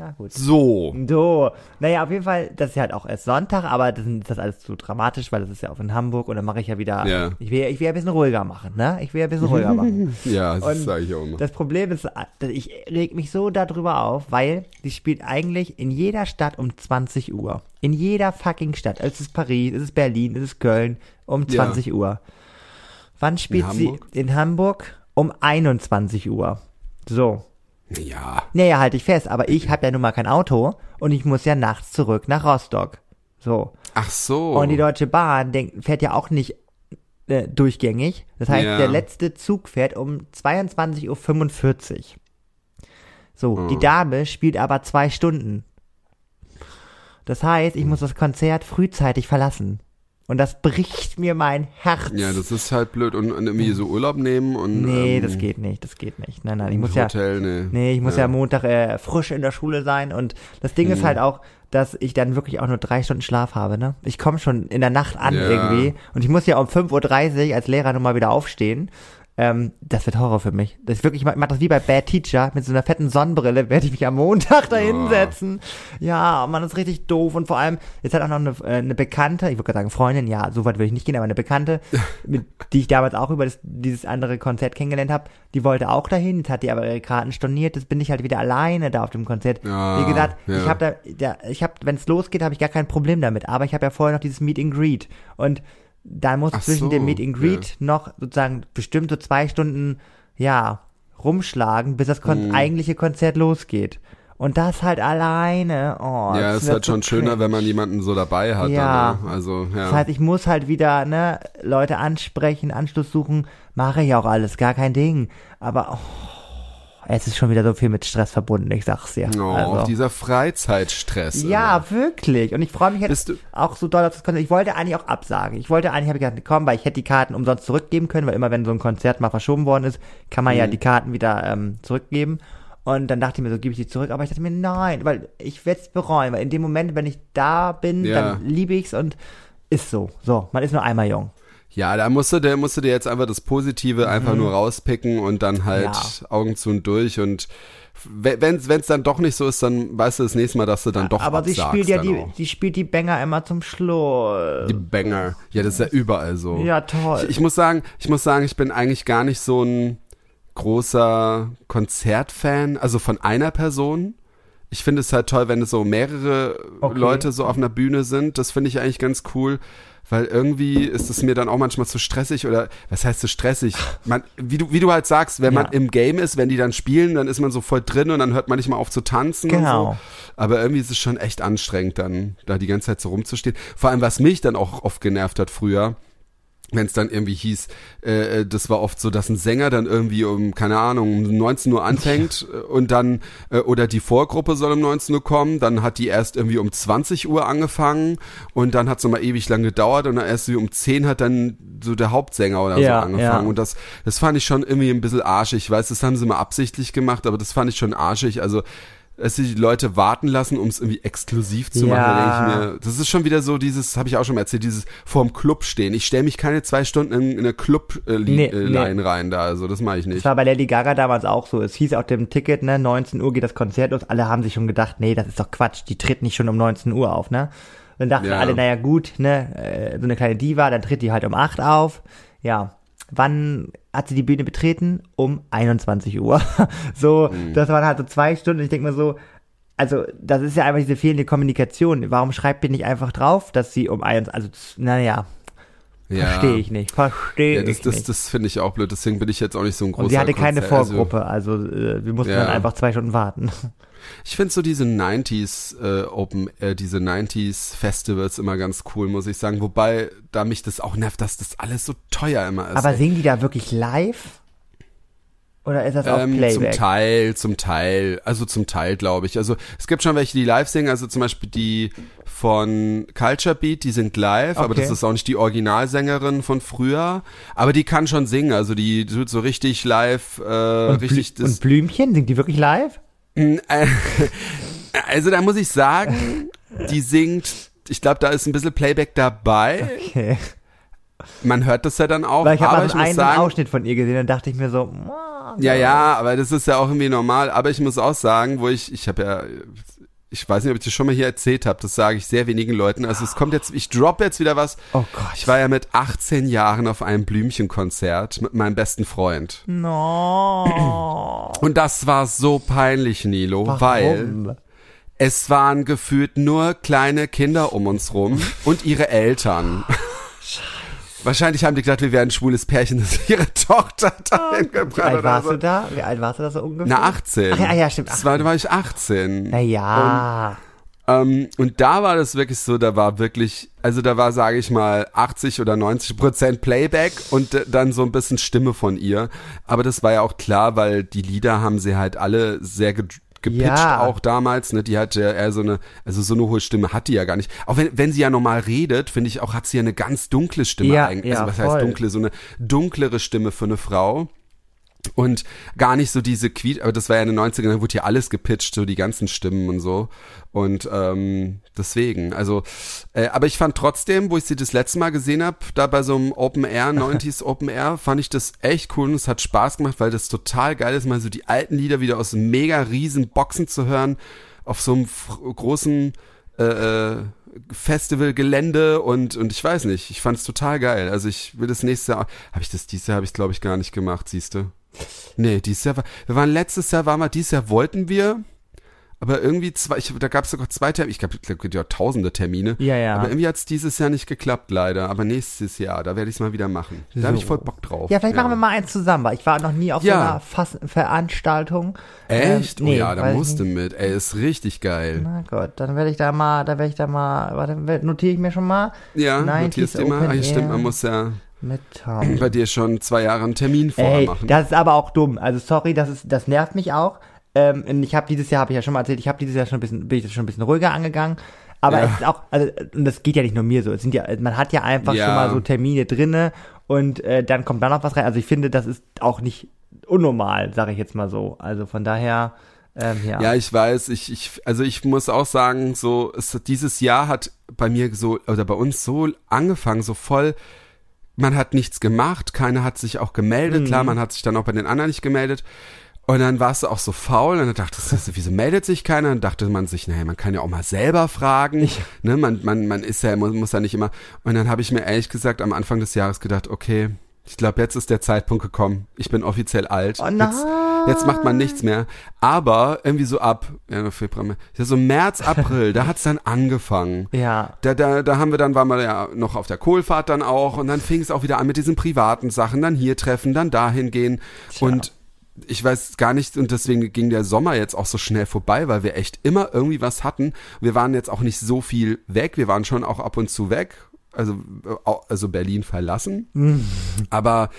Na gut. So. So, naja, auf jeden Fall, das ist ja halt auch erst Sonntag, aber das ist das alles zu dramatisch, weil das ist ja auch in Hamburg und dann mache ich ja wieder, Ja. ich will, ich will ja ein bisschen ruhiger machen, ne? Ich will ja ein bisschen ruhiger machen. Ja, das sage ich auch immer. Das Problem ist, dass ich reg mich so darüber auf, weil die spielt eigentlich in jeder Stadt um 20 Uhr. In jeder fucking Stadt. Es ist Paris, es ist Berlin, es ist Köln um Ja. 20 Uhr. Wann spielt sie Hamburg? in Hamburg? Um 21 Uhr. So. Ja. Naja, halte ich fest, aber ich habe ja nun mal kein Auto und ich muss ja nachts zurück nach Rostock. So. Ach so. Und die Deutsche Bahn denk, fährt ja auch nicht äh, durchgängig. Das heißt, Ja. der letzte Zug fährt um 22.45 Uhr. So, Hm. die Dame spielt aber zwei Stunden. Das heißt, ich muss das Konzert frühzeitig verlassen. Und das bricht mir mein Herz. ja, das ist halt blöd. Und, und irgendwie so Urlaub nehmen und. nee, ähm, das geht nicht, das geht nicht. Nein, nein, ich muss ja, Hotel, nee. Nee, ich muss ja, Montag äh, frisch in der Schule sein und das Ding Mhm. ist halt auch, dass ich dann wirklich auch nur drei Stunden Schlaf habe, ne? Ich komme schon in der Nacht an Ja. irgendwie und ich muss ja um 5.30 Uhr als Lehrer nun mal wieder aufstehen. Ähm, das wird Horror für mich. Das ist wirklich, ich mach das wie bei Bad Teacher, mit so einer fetten Sonnenbrille werde ich mich am Montag da hinsetzen. Ja, man, das ist richtig doof. Und vor allem, jetzt hat auch noch eine, äh, eine Bekannte, ich würde gerade sagen Freundin, ja, so weit würde ich nicht gehen, aber eine Bekannte, mit, die ich damals auch über das, dieses andere Konzert kennengelernt habe, die wollte auch dahin, jetzt hat die aber ihre Karten storniert, jetzt bin ich halt wieder alleine da auf dem Konzert. Ja, Wie gesagt, ja. ich habe da, da, ich habe, wenn es losgeht, habe ich gar kein Problem damit, aber ich habe ja vorher noch dieses Meet and Greet und da muss Ach zwischen so, dem Meet and Greet noch sozusagen bestimmt so zwei Stunden, ja, rumschlagen, bis das Kon Mhm. eigentliche Konzert losgeht. Und das halt alleine. Oh, ja, ist halt schon so schöner, cringe. wenn man jemanden so dabei hat. Ja. Dann, ne? Also, ja. Das heißt, ich muss halt wieder, ne, Leute ansprechen, Anschluss suchen, mache ich auch alles, gar kein Ding. Aber oh, es ist schon wieder so viel mit Stress verbunden, ich sag's dir. oh, also. dieser Freizeitstress. Ja, immer. wirklich. Und ich freue mich jetzt auch so doll auf das Konzert. Ich wollte eigentlich auch absagen. Ich wollte eigentlich, habe ich gedacht, komm, weil ich hätte die Karten umsonst zurückgeben können, weil immer wenn so ein Konzert mal verschoben worden ist, kann man ja Mhm. die Karten wieder ähm, zurückgeben. Und dann dachte ich mir so, gebe ich die zurück. Aber ich dachte mir, nein, weil ich werde es bereuen, weil in dem Moment, wenn ich da bin, Ja. dann liebe ich's und ist so. So, man ist nur einmal jung. Ja, da musst du, der musst du dir jetzt einfach das Positive einfach nur rauspicken und dann halt Mhm. Ja. Augen zu und durch und wenn es dann doch nicht so ist, dann weißt du das nächste Mal, dass du dann doch Aber sie spielt ja die, sie spielt die Banger immer zum Schluss. Die Banger. Ja, das ist ja überall so. Ja, toll. Ich, ich muss sagen, ich muss sagen, ich bin eigentlich gar nicht so ein großer Konzertfan, also von einer Person. Ich finde es halt toll, wenn es so mehrere Okay. Leute so auf einer Bühne sind. Das finde ich eigentlich ganz cool, weil irgendwie ist es mir dann auch manchmal zu stressig oder was heißt zu stressig? Man, wie du wie du halt sagst, wenn man Ja. im Game ist, wenn die dann spielen, dann ist man so voll drin und dann hört man nicht mal auf zu tanzen Genau. so. Aber irgendwie ist es schon echt anstrengend, dann da die ganze Zeit so rumzustehen. Vor allem, was mich dann auch oft genervt hat früher, wenn es dann irgendwie hieß, äh, das war oft so, dass ein Sänger dann irgendwie um, keine Ahnung, um 19 Uhr anfängt äh, und dann, äh, oder die Vorgruppe soll um 19 Uhr kommen, dann hat die erst irgendwie um 20 Uhr angefangen und dann hat es nochmal ewig lang gedauert und dann erst um 10 hat dann so der Hauptsänger oder Ja, so angefangen ja. und das, das fand ich schon irgendwie ein bisschen arschig. Ich weiß, das haben sie mal absichtlich gemacht, aber das fand ich schon arschig, also dass sie die Leute warten lassen, um es irgendwie exklusiv zu machen, Ja. da denke ich mir, das ist schon wieder so dieses, habe ich auch schon mal erzählt, dieses vorm Club stehen. Ich stelle mich keine zwei Stunden in, in eine Club-Line Nee, äh, nee. Rein da, also das mache ich Das nicht. war bei Lady Gaga damals auch so. Es hieß auf dem Ticket, ne, 19 Uhr geht das Konzert los. Alle haben sich schon gedacht, nee, das ist doch Quatsch, die tritt nicht schon um 19 Uhr auf, ne? Dann dachten Ja. alle, naja gut, ne, äh, so eine kleine Diva, dann tritt die halt um 8 auf. Ja. Wann hat sie die Bühne betreten? Um 21 Uhr. so, Mhm. das waren halt so zwei Stunden. Ich denke mir so, also das ist ja einfach diese fehlende Kommunikation. Warum schreibt ihr nicht einfach drauf, dass sie um 1, also das- naja, Ja. verstehe ich nicht, verstehe Ja, das, ich das, nicht. das finde ich auch blöd, deswegen bin ich jetzt auch nicht so ein großer Und sie hatte keine Konzert- also- Vorgruppe, also, äh, wir mussten Ja. dann einfach zwei Stunden warten. Ich finde so diese 90s äh, Open, äh, diese 90s Festivals immer ganz cool, muss ich sagen. Wobei da mich das auch nervt, dass das alles so teuer immer ist. Aber singen die da wirklich live? Oder ist das auf Ähm, zum Playback? Teil, zum Teil, also zum Teil glaube ich. Also es gibt schon welche, die live singen, also zum Beispiel die von Culture Beat, die sind live, aber Okay. das ist auch nicht die Originalsängerin von früher, aber die kann schon singen, also die tut so richtig live, äh, und, richtig Blü und Blümchen, singt die wirklich live? Äh, Also da muss ich sagen, die singt, ich glaube, da ist ein bisschen Playback dabei. Okay. Man hört das ja dann auch, Weil ich habe mal ich so einen sagen, Ausschnitt von ihr gesehen und dachte ich mir so, "Mua, ja, ja, aber das ist ja auch irgendwie normal. Aber ich muss auch sagen, wo ich, ich habe ja, ich weiß nicht, ob ich das schon mal hier erzählt habe, das sage ich sehr wenigen Leuten. Also es kommt jetzt, ich drop jetzt wieder was. Oh Gott. Ich war ja mit 18 Jahren auf einem Blümchenkonzert mit meinem besten Freund. No. Und das war so peinlich, Nilo, weil Warum? es waren gefühlt nur kleine Kinder um uns rum und ihre Eltern. Wahrscheinlich haben die gedacht, wir wären ein schwules Pärchen, das ihre Tochter dahin Wie gebracht alt oder warst so. du da? Wie alt warst du da so ungefähr? Na, 18. Ach ja, ja, stimmt, Das war, da war ich 18. Naja. Ähm, und da war das wirklich so, da war wirklich, also da war, sage ich mal, 80 oder 90 Prozent Playback und äh, dann so ein bisschen Stimme von ihr. Aber das war ja auch klar, weil die Lieder haben sie halt alle sehr ge gepitcht Ja. auch damals, ne? Die hatte ja eher so eine, also so eine hohe Stimme hat die ja gar nicht. Auch wenn, wenn sie ja normal redet, finde ich auch, hat sie ja eine ganz dunkle Stimme Ja, eigentlich. ja, Also was voll. heißt dunkle? So eine dunklere Stimme für eine Frau. Und gar nicht so diese Quiet, aber das war ja in den 90ern, da wurde ja alles gepitcht, so die ganzen Stimmen und so. Und ähm, deswegen, also, äh, aber ich fand trotzdem, wo ich sie das letzte Mal gesehen habe, da bei so einem Open Air, 90s Open Air, fand ich das echt cool und es hat Spaß gemacht, weil das total geil ist, mal so die alten Lieder wieder aus mega riesen Boxen zu hören, auf so einem großen äh, äh, Festivalgelände und und ich weiß nicht, ich fand es total geil. Also ich will das nächste Jahr, habe ich das dieses Jahr habe ich glaube ich gar nicht gemacht, siehst du? Nee, dieses Jahr war, wir waren letztes Jahr waren wir, dieses Jahr wollten wir, aber irgendwie zwei, ich, da gab es sogar zwei Termine, ich glaube, es gibt ja tausende Termine. Ja, ja. Aber irgendwie hat es dieses Jahr nicht geklappt, leider. Aber nächstes Jahr, da werde ich es mal wieder machen. Da So. habe ich voll Bock drauf. Ja, vielleicht machen wir mal eins zusammen, weil ich war noch nie auf Ja. so einer Fass Veranstaltung. Echt? Ähm, nee, oh ja, da weiß ich musst du nicht. mit. Ey, ist richtig geil. Na Gott, dann werde ich da mal, da werde ich da mal, warte, notiere ich mir schon mal. Ja, 90s notierst dir mal. Ja, stimmt, man muss ja Tom. bei dir schon zwei Jahre einen Termin vorher Ey, machen. das ist aber auch dumm. Also sorry, das ist, das nervt mich auch. Ähm, ich habe dieses Jahr, habe ich ja schon mal erzählt, ich habe dieses Jahr schon ein bisschen, bin ich das schon ein bisschen ruhiger angegangen. Aber Ja. es ist auch, also, und das geht ja nicht nur mir so. Es sind ja, man hat ja einfach Ja. schon mal so Termine drinne und äh, dann kommt da noch was rein. Also ich finde, das ist auch nicht unnormal, sage ich jetzt mal so. Also von daher, ähm, ja. Ja, ich weiß, ich, ich, also ich muss auch sagen, so, es, dieses Jahr hat bei mir so, oder bei uns so angefangen, so voll, man hat nichts gemacht, keiner hat sich auch gemeldet, Mhm. klar, man hat sich dann auch bei den anderen nicht gemeldet. Und dann warst du auch so faul und dann dachtest du, wieso meldet sich keiner? Dann dachte man sich, naja, man kann ja auch mal selber fragen. Ne, man, man, man ist ja, muss, muss ja nicht immer. Und dann habe ich mir ehrlich gesagt am Anfang des Jahres gedacht, okay, ich glaube, jetzt ist der Zeitpunkt gekommen. Ich bin offiziell alt. Oh jetzt, jetzt macht man nichts mehr. Aber irgendwie so ab, ja, Februar, ja, so März, April, da hat's dann angefangen. Ja. Da, da, da haben wir dann, waren wir ja noch auf der Kohlfahrt dann auch und dann fing es auch wieder an mit diesen privaten Sachen, dann hier treffen, dann dahin gehen und ich weiß gar nicht und deswegen ging der Sommer jetzt auch so schnell vorbei, weil wir echt immer irgendwie was hatten. Wir waren jetzt auch nicht so viel weg, wir waren schon auch ab und zu weg, also, also Berlin verlassen, aber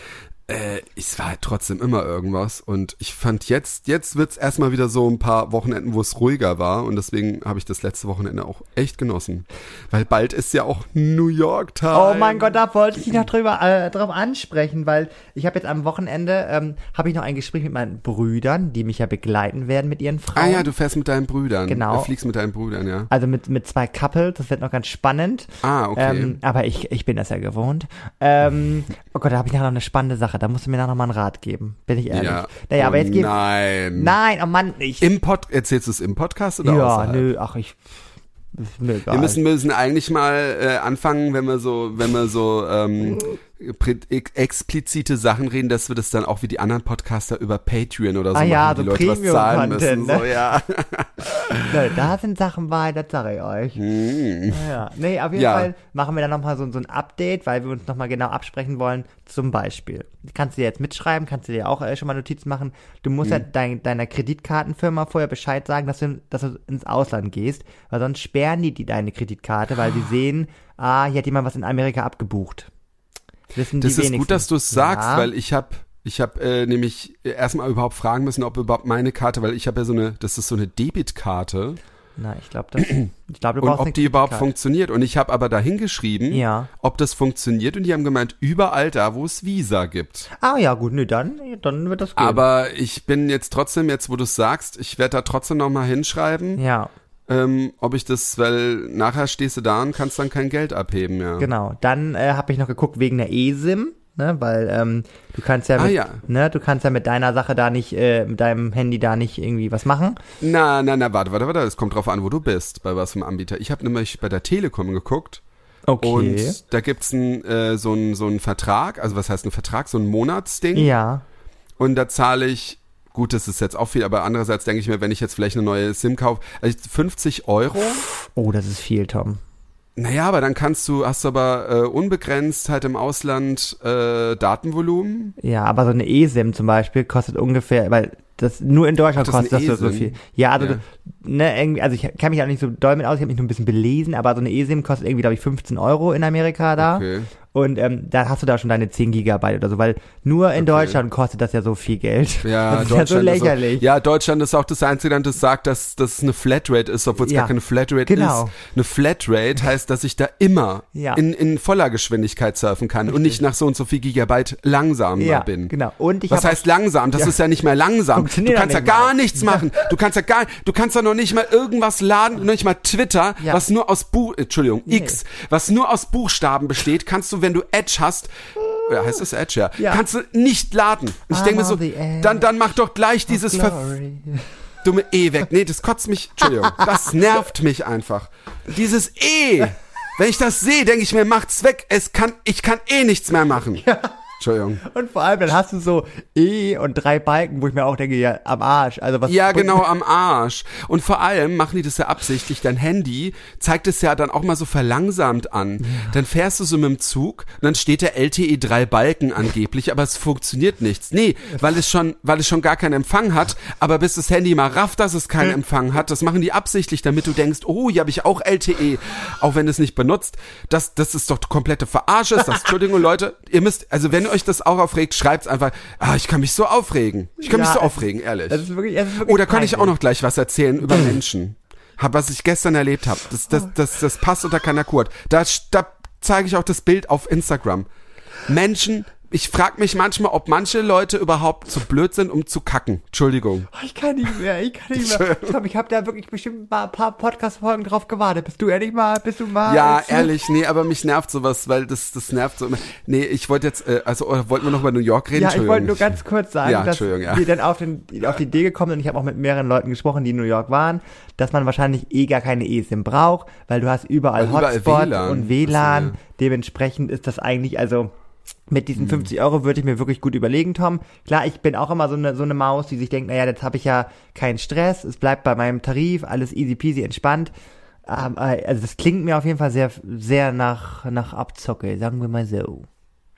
äh, es war halt trotzdem immer irgendwas und ich fand jetzt, jetzt wird's erstmal wieder so ein paar Wochenenden, wo es ruhiger war und deswegen habe ich das letzte Wochenende auch echt genossen. Weil bald ist ja auch New York Time. Oh mein Gott, da wollte ich dich noch drüber, äh, drauf ansprechen, weil ich habe jetzt am Wochenende, ähm, habe ich noch ein Gespräch mit meinen Brüdern, die mich ja begleiten werden mit ihren Frauen. Ah ja, du fährst mit deinen Brüdern. Genau. Du fliegst mit deinen Brüdern, ja. Also mit, mit zwei Couples, das wird noch ganz spannend. Ah, okay. Ähm, aber ich, ich bin das ja gewohnt. Ähm, oh Gott, da habe ich nachher noch eine spannende Sache. Da musst du mir nachher noch mal einen Rat geben. Bin ich ehrlich. ja. Naja, oh, aber jetzt geht's. Nein. Nein, oh Mann, ich. Im Pod erzählst du es im Podcast oder ja, außerhalb? nö, ach, ich. Ist mir egal. Wir müssen, müssen eigentlich mal äh, anfangen, wenn wir so, wenn wir so ähm, explizite Sachen reden, dass wir das dann auch wie die anderen Podcaster über Patreon oder so Ah machen, ja, die so Leute was zahlen müssen. Ne? So, ja. Nö, da sind Sachen bei, das sage ich euch. Hm. Ja, nee, auf jeden Ja. Fall machen wir dann nochmal so, so ein Update, weil wir uns nochmal genau absprechen wollen. Zum Beispiel. Kannst du dir jetzt mitschreiben, kannst du dir auch äh, schon mal Notizen machen. Du musst Mhm. ja dein, deiner Kreditkartenfirma vorher Bescheid sagen, dass du, dass du ins Ausland gehst, weil sonst sperren die, die deine Kreditkarte, weil die sehen, ah, hier hat jemand was in Amerika abgebucht. Wissen Das ist wenigsten. gut, dass du es sagst, Ja. weil ich habe ich habe äh, nämlich erstmal überhaupt fragen müssen, ob überhaupt meine Karte, weil ich habe ja so eine, das ist so eine Debitkarte Na, ich glaube, das. Ich glaube, du und ob die überhaupt funktioniert. Und ich habe aber da hingeschrieben, Ja. ob das funktioniert und die haben gemeint, überall da, wo es Visa gibt. Ah ja, gut, nö, dann, dann wird das gehen. Aber ich bin jetzt trotzdem, jetzt wo du es sagst, ich werde da trotzdem nochmal hinschreiben, ja, ähm, ob ich das, weil nachher stehst du da und kannst dann kein Geld abheben, ja. genau. Dann äh, habe ich noch geguckt wegen der eSIM, ne, weil ähm, du kannst ja, Ah, mit, ja. ne, du kannst ja mit deiner Sache da nicht, äh, mit deinem Handy da nicht irgendwie was machen. Na, na, na, warte, warte, warte, es kommt drauf an, wo du bist, bei was für einem Anbieter. Ich habe nämlich bei der Telekom geguckt Okay. und da gibt's ein, äh, so einen so einen Vertrag, also was heißt ein Vertrag, so ein Monatsding ja, und da zahle ich, gut, das ist jetzt auch viel, aber andererseits denke ich mir, wenn ich jetzt vielleicht eine neue SIM kaufe, also 50 Euro, oh, das ist viel, Tom. naja, aber dann kannst du, hast du aber äh, unbegrenzt halt im Ausland äh, Datenvolumen. Ja, aber so eine eSIM zum Beispiel kostet ungefähr, weil das nur in Deutschland das kostet das so eine so viel. Ja, also Ja. ne, irgendwie, also ich kann mich auch nicht so doll mit aus, ich habe mich nur ein bisschen belesen, aber so eine eSIM kostet irgendwie, glaube ich, 15 Euro in Amerika da. Okay. Und ähm, da hast du da schon deine 10 Gigabyte oder so, weil nur in Deutschland kostet das ja so viel Geld. Ja, das ist Deutschland ja so lächerlich. Ist auch, ja, Deutschland ist auch das einzige Land, das sagt, dass das eine Flatrate ist, obwohl es Ja, gar keine Flatrate genau. ist. Eine Flatrate heißt, dass ich da immer Ja. in, in voller Geschwindigkeit surfen kann und nicht nach so und so viel Gigabyte langsamer ja, bin. genau. Und ich Was heißt langsam? Das ist ja nicht mehr langsam. Du Funktioniert kannst ja gar nichts machen. Du kannst ja gar, du kannst ja noch nicht mal irgendwas laden, noch nicht mal Twitter, Ja. was nur aus Buch, Entschuldigung, Nee. X, was nur aus Buchstaben besteht, kannst du, wenn du Edge hast, ja, heißt das Edge, ja, Ja. kannst du nicht laden. Und ich denke mir so, dann, dann mach doch gleich dieses dumme E weg. Nee, das kotzt mich, Entschuldigung, das nervt mich einfach. Dieses E. Wenn ich das sehe, denke ich mir, macht's weg. Es kann, ich kann eh nichts mehr machen. Entschuldigung. Und vor allem, dann hast du so E und drei Balken, wo ich mir auch denke, ja, am Arsch. Also was Ja, genau, am Arsch. Und vor allem machen die das ja absichtlich. Dein Handy zeigt es ja dann auch mal so verlangsamt an. Dann fährst du so mit dem Zug und dann steht der LTE 3 Balken angeblich, aber es funktioniert nichts. Nee, weil es schon, weil es schon gar keinen Empfang hat, aber bis das Handy mal rafft, dass es keinen Empfang hat, das machen die absichtlich, damit du denkst, oh, hier habe ich auch LTE, auch wenn du es nicht benutzt. Das, das ist doch komplette Verarsche. Ist das, Entschuldigung, Leute, ihr müsst, also wenn euch das auch aufregt, schreibt's einfach, ah, ich kann mich so aufregen. Ich kann mich Ja, so es- aufregen, ehrlich. Das ist wirklich, das ist wirklich Oh, da kann ich auch noch gleich was erzählen über Menschen. Hab, was ich gestern erlebt habe. Das, das, das, das passt unter keiner Kurt. Da, da zeige ich auch das Bild auf Instagram. Menschen, ich frage mich manchmal, ob manche Leute überhaupt zu blöd sind, um zu kacken. Entschuldigung. Oh, Ich kann nicht mehr, ich kann nicht mehr. Ich glaube, ich habe da wirklich bestimmt mal ein paar Podcast-Folgen drauf gewartet. Bist du ehrlich mal, bist du mal? Ja, ehrlich, nee, aber mich nervt sowas, weil das, das nervt so immer. Nee, ich wollte jetzt, äh, also äh, wollten wir noch über New York reden? Ja, ich wollte nur ganz kurz sagen, Ja, dass ja. wir dann auf, den, auf die Idee gekommen sind, und ich habe auch mit mehreren Leuten gesprochen, die in New York waren, dass man wahrscheinlich eh gar keine eSIM braucht, weil du hast überall Weil überall Hotspot WLAN. und WLAN. Ach so, Dementsprechend ist das eigentlich, also mit diesen 50 Euro würde ich mir wirklich gut überlegen, Tom. Klar, ich bin auch immer so eine, so eine Maus, die sich denkt, naja, jetzt habe ich ja keinen Stress, es bleibt bei meinem Tarif, alles easy peasy entspannt. Ähm, äh, also das klingt mir auf jeden Fall sehr, sehr nach, nach Abzocke, sagen wir mal so.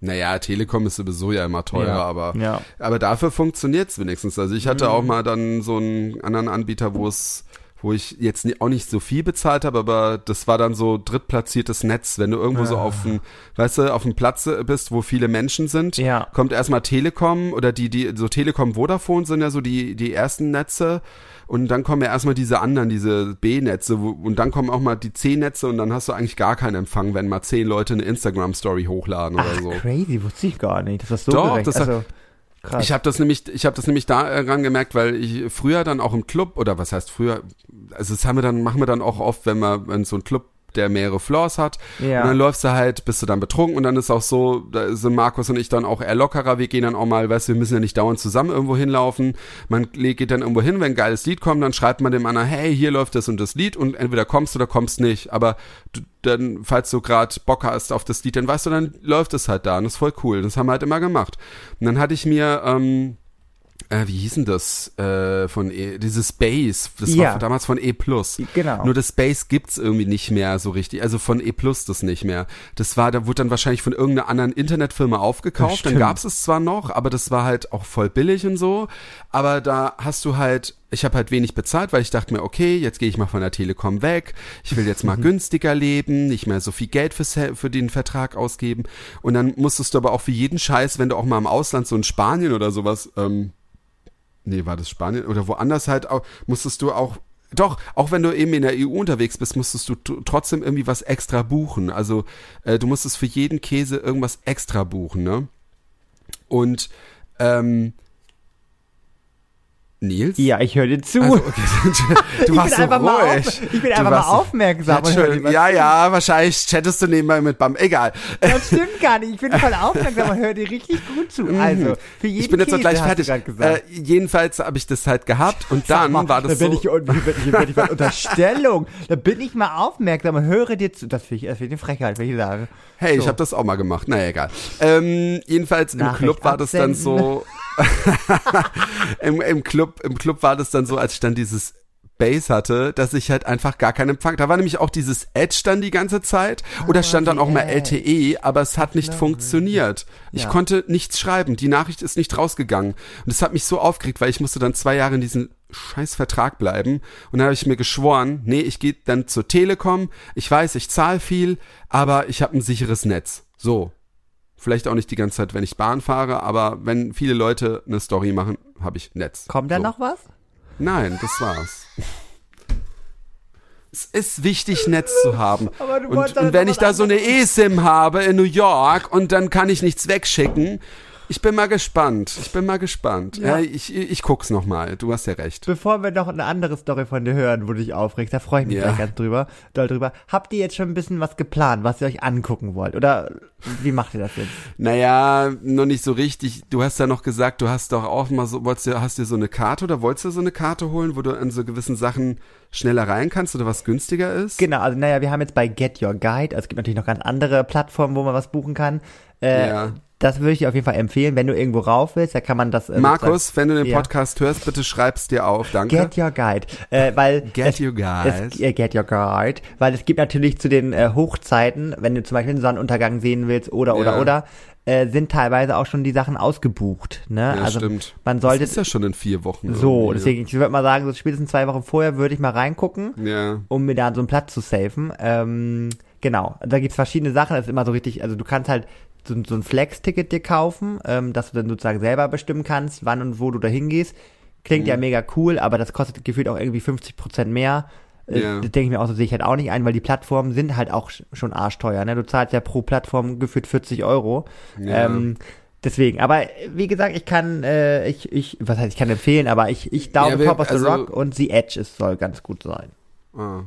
Naja, Telekom ist sowieso ja immer teurer, Ja, aber, ja. aber dafür funktioniert's wenigstens. Also ich hatte auch mal dann so einen anderen Anbieter, wo es wo ich jetzt auch nicht so viel bezahlt habe, aber das war dann so drittplatziertes Netz. Wenn du irgendwo so auf dem, weißt du, auf dem Platz bist, wo viele Menschen sind, Ja. kommt erstmal Telekom oder die, die, so Telekom Vodafone sind ja so die, die ersten Netze. Und dann kommen ja erstmal diese anderen, diese B-Netze, und dann kommen auch mal die C-Netze und dann hast du eigentlich gar keinen Empfang, wenn mal zehn Leute eine Instagram-Story hochladen oder Ach, so. crazy, wusste ich gar nicht. Das ist so Doch, gerecht. das- also, krass. Ich habe das nämlich, ich habe das nämlich daran gemerkt, weil ich früher dann auch im Club oder was heißt früher, also das haben wir dann, machen wir dann auch oft, wenn wir in so ein Club der mehrere Floors hat. Ja. Und dann läufst du halt, bist du dann betrunken und dann ist auch so, da sind Markus und ich dann auch eher lockerer. Wir gehen dann auch mal, weißt du, wir müssen ja nicht dauernd zusammen irgendwo hinlaufen. Man geht dann irgendwo hin, wenn ein geiles Lied kommt, dann schreibt man dem anderen, hey, hier läuft das und das Lied und entweder kommst du oder kommst nicht. Aber du, dann, falls du gerade Bock hast auf das Lied, dann weißt du, dann läuft es halt da und das ist voll cool. Das haben wir halt immer gemacht. Und dann hatte ich mir, ähm, äh, wie hieß denn das äh, von E, dieses Space, das Ja. war damals von E+. Genau. Nur das Space gibt's irgendwie nicht mehr so richtig, also von E Plus das nicht mehr. Das war, da wurde dann wahrscheinlich von irgendeiner anderen Internetfirma aufgekauft, dann gab's es zwar noch, aber das war halt auch voll billig und so, aber da hast du halt ich habe halt wenig bezahlt, weil ich dachte mir, okay, jetzt gehe ich mal von der Telekom weg. Ich will jetzt mal günstiger leben, nicht mehr so viel Geld fürs, für den Vertrag ausgeben. Und dann musstest du aber auch für jeden Scheiß, wenn du auch mal im Ausland, so in Spanien oder sowas, ähm, nee, war das Spanien oder woanders halt auch, musstest du auch doch, auch wenn du eben in der EU unterwegs bist, musstest du trotzdem irgendwie was extra buchen. Also äh, du musstest für jeden Käse irgendwas extra buchen, ne? Und ähm, Nils? Ja, ich höre dir zu. Also, okay. Du ich warst so einfach mal ruhig. auf, ich bin Du einfach mal aufmerksam. Ja, ja, ja, wahrscheinlich chattest du nebenbei mit Bam. Egal. Das stimmt gar nicht. Ich bin voll aufmerksam und höre dir richtig gut zu. Also, für jeden Mhm. Ich bin jetzt Käse, gleich fertig. Äh, jedenfalls habe ich das halt gehabt und dann mal, war das da bin so. Ich, bin ich, bin ich Unterstellung. Da bin ich mal aufmerksam und höre dir zu. Das finde ich, das find ich eine Frechheit, wenn ich sage. Hey, ich So. habe das auch mal gemacht. Naja, egal. Ähm, jedenfalls im Nachricht Club war das dann so. Im, Im Club, im Club war das dann so, als ich dann dieses Base hatte, dass ich halt einfach gar keinen Empfang. Da war nämlich auch dieses Edge dann die ganze Zeit oder stand dann auch mal. LTE, aber es hat nicht funktioniert. Ich Ja. konnte nichts schreiben. Die Nachricht ist nicht rausgegangen. Und das hat mich so aufgeregt, weil ich musste dann zwei Jahre in diesem scheiß Vertrag bleiben. Und dann habe ich mir geschworen, nee, ich gehe dann zur Telekom. Ich weiß, ich zahle viel, aber ich habe ein sicheres Netz. So. Vielleicht auch nicht die ganze Zeit, wenn ich Bahn fahre, aber wenn viele Leute eine Story machen, habe ich Netz. Kommt da So. noch was? Nein, das war's. Es ist wichtig, Netz zu haben. Aber du Und, und wenn ich da so eine eSIM habe in New York und dann kann ich nichts wegschicken, ich bin mal gespannt. Ich bin mal gespannt. Ja. Ja, ich, ich guck's noch mal. Du hast ja recht. Bevor wir noch eine andere Story von dir hören, wo du dich aufregst, da freue ich mich Ja. gleich ganz drüber, doll drüber. Habt ihr jetzt schon ein bisschen was geplant, was ihr euch angucken wollt? Oder wie macht ihr das jetzt? Naja, noch nicht so richtig. Du hast ja noch gesagt, du hast doch auch mal so, wolltest du, hast dir so eine Karte oder wolltest du so eine Karte holen, wo du an so gewissen Sachen schneller rein kannst oder was günstiger ist? Genau, also naja, wir haben jetzt bei Get Your Guide, also es gibt natürlich noch ganz andere Plattformen, wo man was buchen kann. Äh, Ja. Das würde ich dir auf jeden Fall empfehlen, wenn du irgendwo rauf willst, da kann man das. Äh, Markus, wenn du den Ja. Podcast hörst, bitte schreib's dir auf. Danke. Get Your Guide, äh, weil Get es, Your Guide. Es, äh, get Your Guide, weil es gibt natürlich zu den äh, Hochzeiten, wenn du zum Beispiel einen Sonnenuntergang sehen willst oder oder Ja. oder, äh, sind teilweise auch schon die Sachen ausgebucht. Ne? Ja, also stimmt. man sollte das ist ja schon in vier Wochen. so, deswegen ich würde mal sagen, so spätestens zwei Wochen vorher würde ich mal reingucken, Ja. um mir da so einen Platz zu safen. Ähm, genau, da gibt's verschiedene Sachen. Das ist immer so richtig, also du kannst halt so, so ein Flex-Ticket dir kaufen, ähm, dass du dann sozusagen selber bestimmen kannst, wann und wo du da hingehst. Klingt Mhm. ja mega cool, aber das kostet gefühlt auch irgendwie 50 Prozent mehr. Äh, Ja. Das denke ich mir auch, so sehe ich halt auch nicht ein, weil die Plattformen sind halt auch sch- schon arschteuer. Ne? Du zahlst ja pro Plattform gefühlt 40 Euro. Ja. Ähm, deswegen, aber äh, wie gesagt, ich kann, äh, ich, ich, was heißt, ich kann empfehlen, aber ich, ich glaube, Ja, Pop of the also- Rock und The Edge ist, soll ganz gut sein. Ah.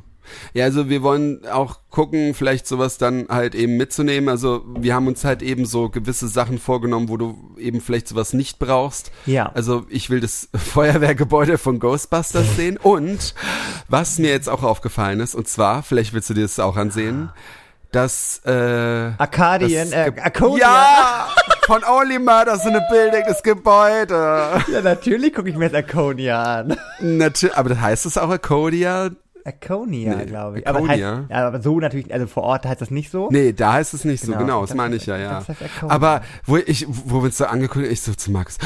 Ja, also wir wollen auch gucken, vielleicht sowas dann halt eben mitzunehmen. Also wir haben uns halt eben so gewisse Sachen vorgenommen, wo du eben vielleicht sowas nicht brauchst. Ja. Also ich will das Feuerwehrgebäude von Ghostbusters sehen. Und was mir jetzt auch aufgefallen ist, und zwar, vielleicht willst du dir das auch ansehen, dass äh, Arcadian, das äh, Arcodian. Ja! Von Only Murders in a Building, das Gebäude. Ja, natürlich gucke ich mir jetzt Arconia an. Natürlich, aber das heißt es auch Arcodia? Arconia, Nee, glaube ich. Aber, heißt, aber so natürlich, also vor Ort heißt das nicht so. Nee, da heißt es nicht so, Genau. genau, das Das meine ich ja, ja. das heißt. Aber wo ich, wo wir uns so angeguckt haben, ich so zu Max,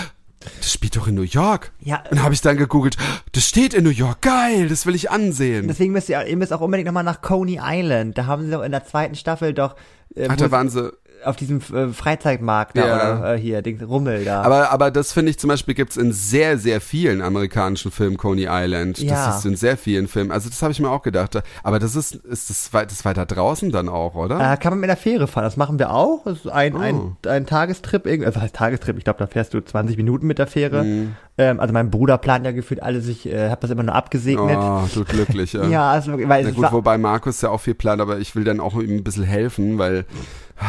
das spielt doch in New York. Ja. Und habe ich dann gegoogelt, das steht in New York, geil, das will ich ansehen. Deswegen müsst ihr, ihr müsst auch unbedingt nochmal nach Coney Island. Da haben sie doch in der zweiten Staffel doch äh, Ach, da waren sie, auf diesem äh, Freizeitmarkt da Ja. oder äh, hier, Dings, Rummel da. aber, aber das finde ich zum Beispiel gibt's in sehr, sehr vielen amerikanischen Filmen, Coney Island. Ja. Das ist in sehr vielen Filmen. Also das habe ich mir auch gedacht. Aber das ist, ist das, weit- das weiter draußen dann auch, oder? äh, kann man mit der Fähre fahren, das machen wir auch. Das ist ein, Oh. ein, ein Tagestrip, irgendwie, also heißt Tagestrip, ich glaube, da fährst du 20 Minuten mit der Fähre. Mhm. Ähm, also mein Bruder plant ja gefühlt alles, ich äh, habe das immer nur abgesegnet. Oh, du glücklicher. Ja, also, weil Na es gut, wobei Markus ja auch viel plant, aber ich will dann auch ihm ein bisschen helfen, weil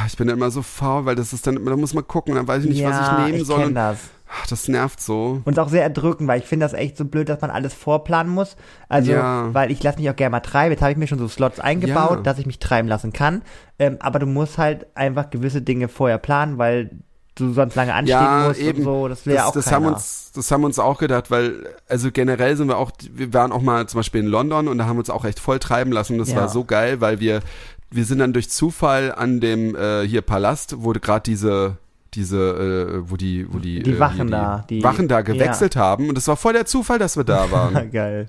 ich bin immer so faul, weil das ist dann, da muss man gucken, dann weiß ich nicht, ja, was ich nehmen ich soll. das. ach, das nervt so. Und auch sehr erdrückend, weil ich finde das echt so blöd, dass man alles vorplanen muss. Also, Ja. weil ich lasse mich auch gerne mal treiben. Jetzt habe ich mir schon so Slots eingebaut, Ja. dass ich mich treiben lassen kann. Ähm, aber du musst halt einfach gewisse Dinge vorher planen, weil du sonst lange anstehen Ja, musst eben. und so. Das will ja auch das keiner. haben uns, das haben uns auch gedacht, weil, also generell sind wir auch, wir waren auch mal zum Beispiel in London und da haben wir uns auch echt voll treiben lassen. Das Ja. war so geil, weil wir, wir sind dann durch Zufall an dem äh, hier Palast, wo gerade diese diese, äh, wo die, wo die, Die äh, Wachen hier da, die- Wachen da gewechselt haben und das war voll der Zufall, dass wir da waren. Geil.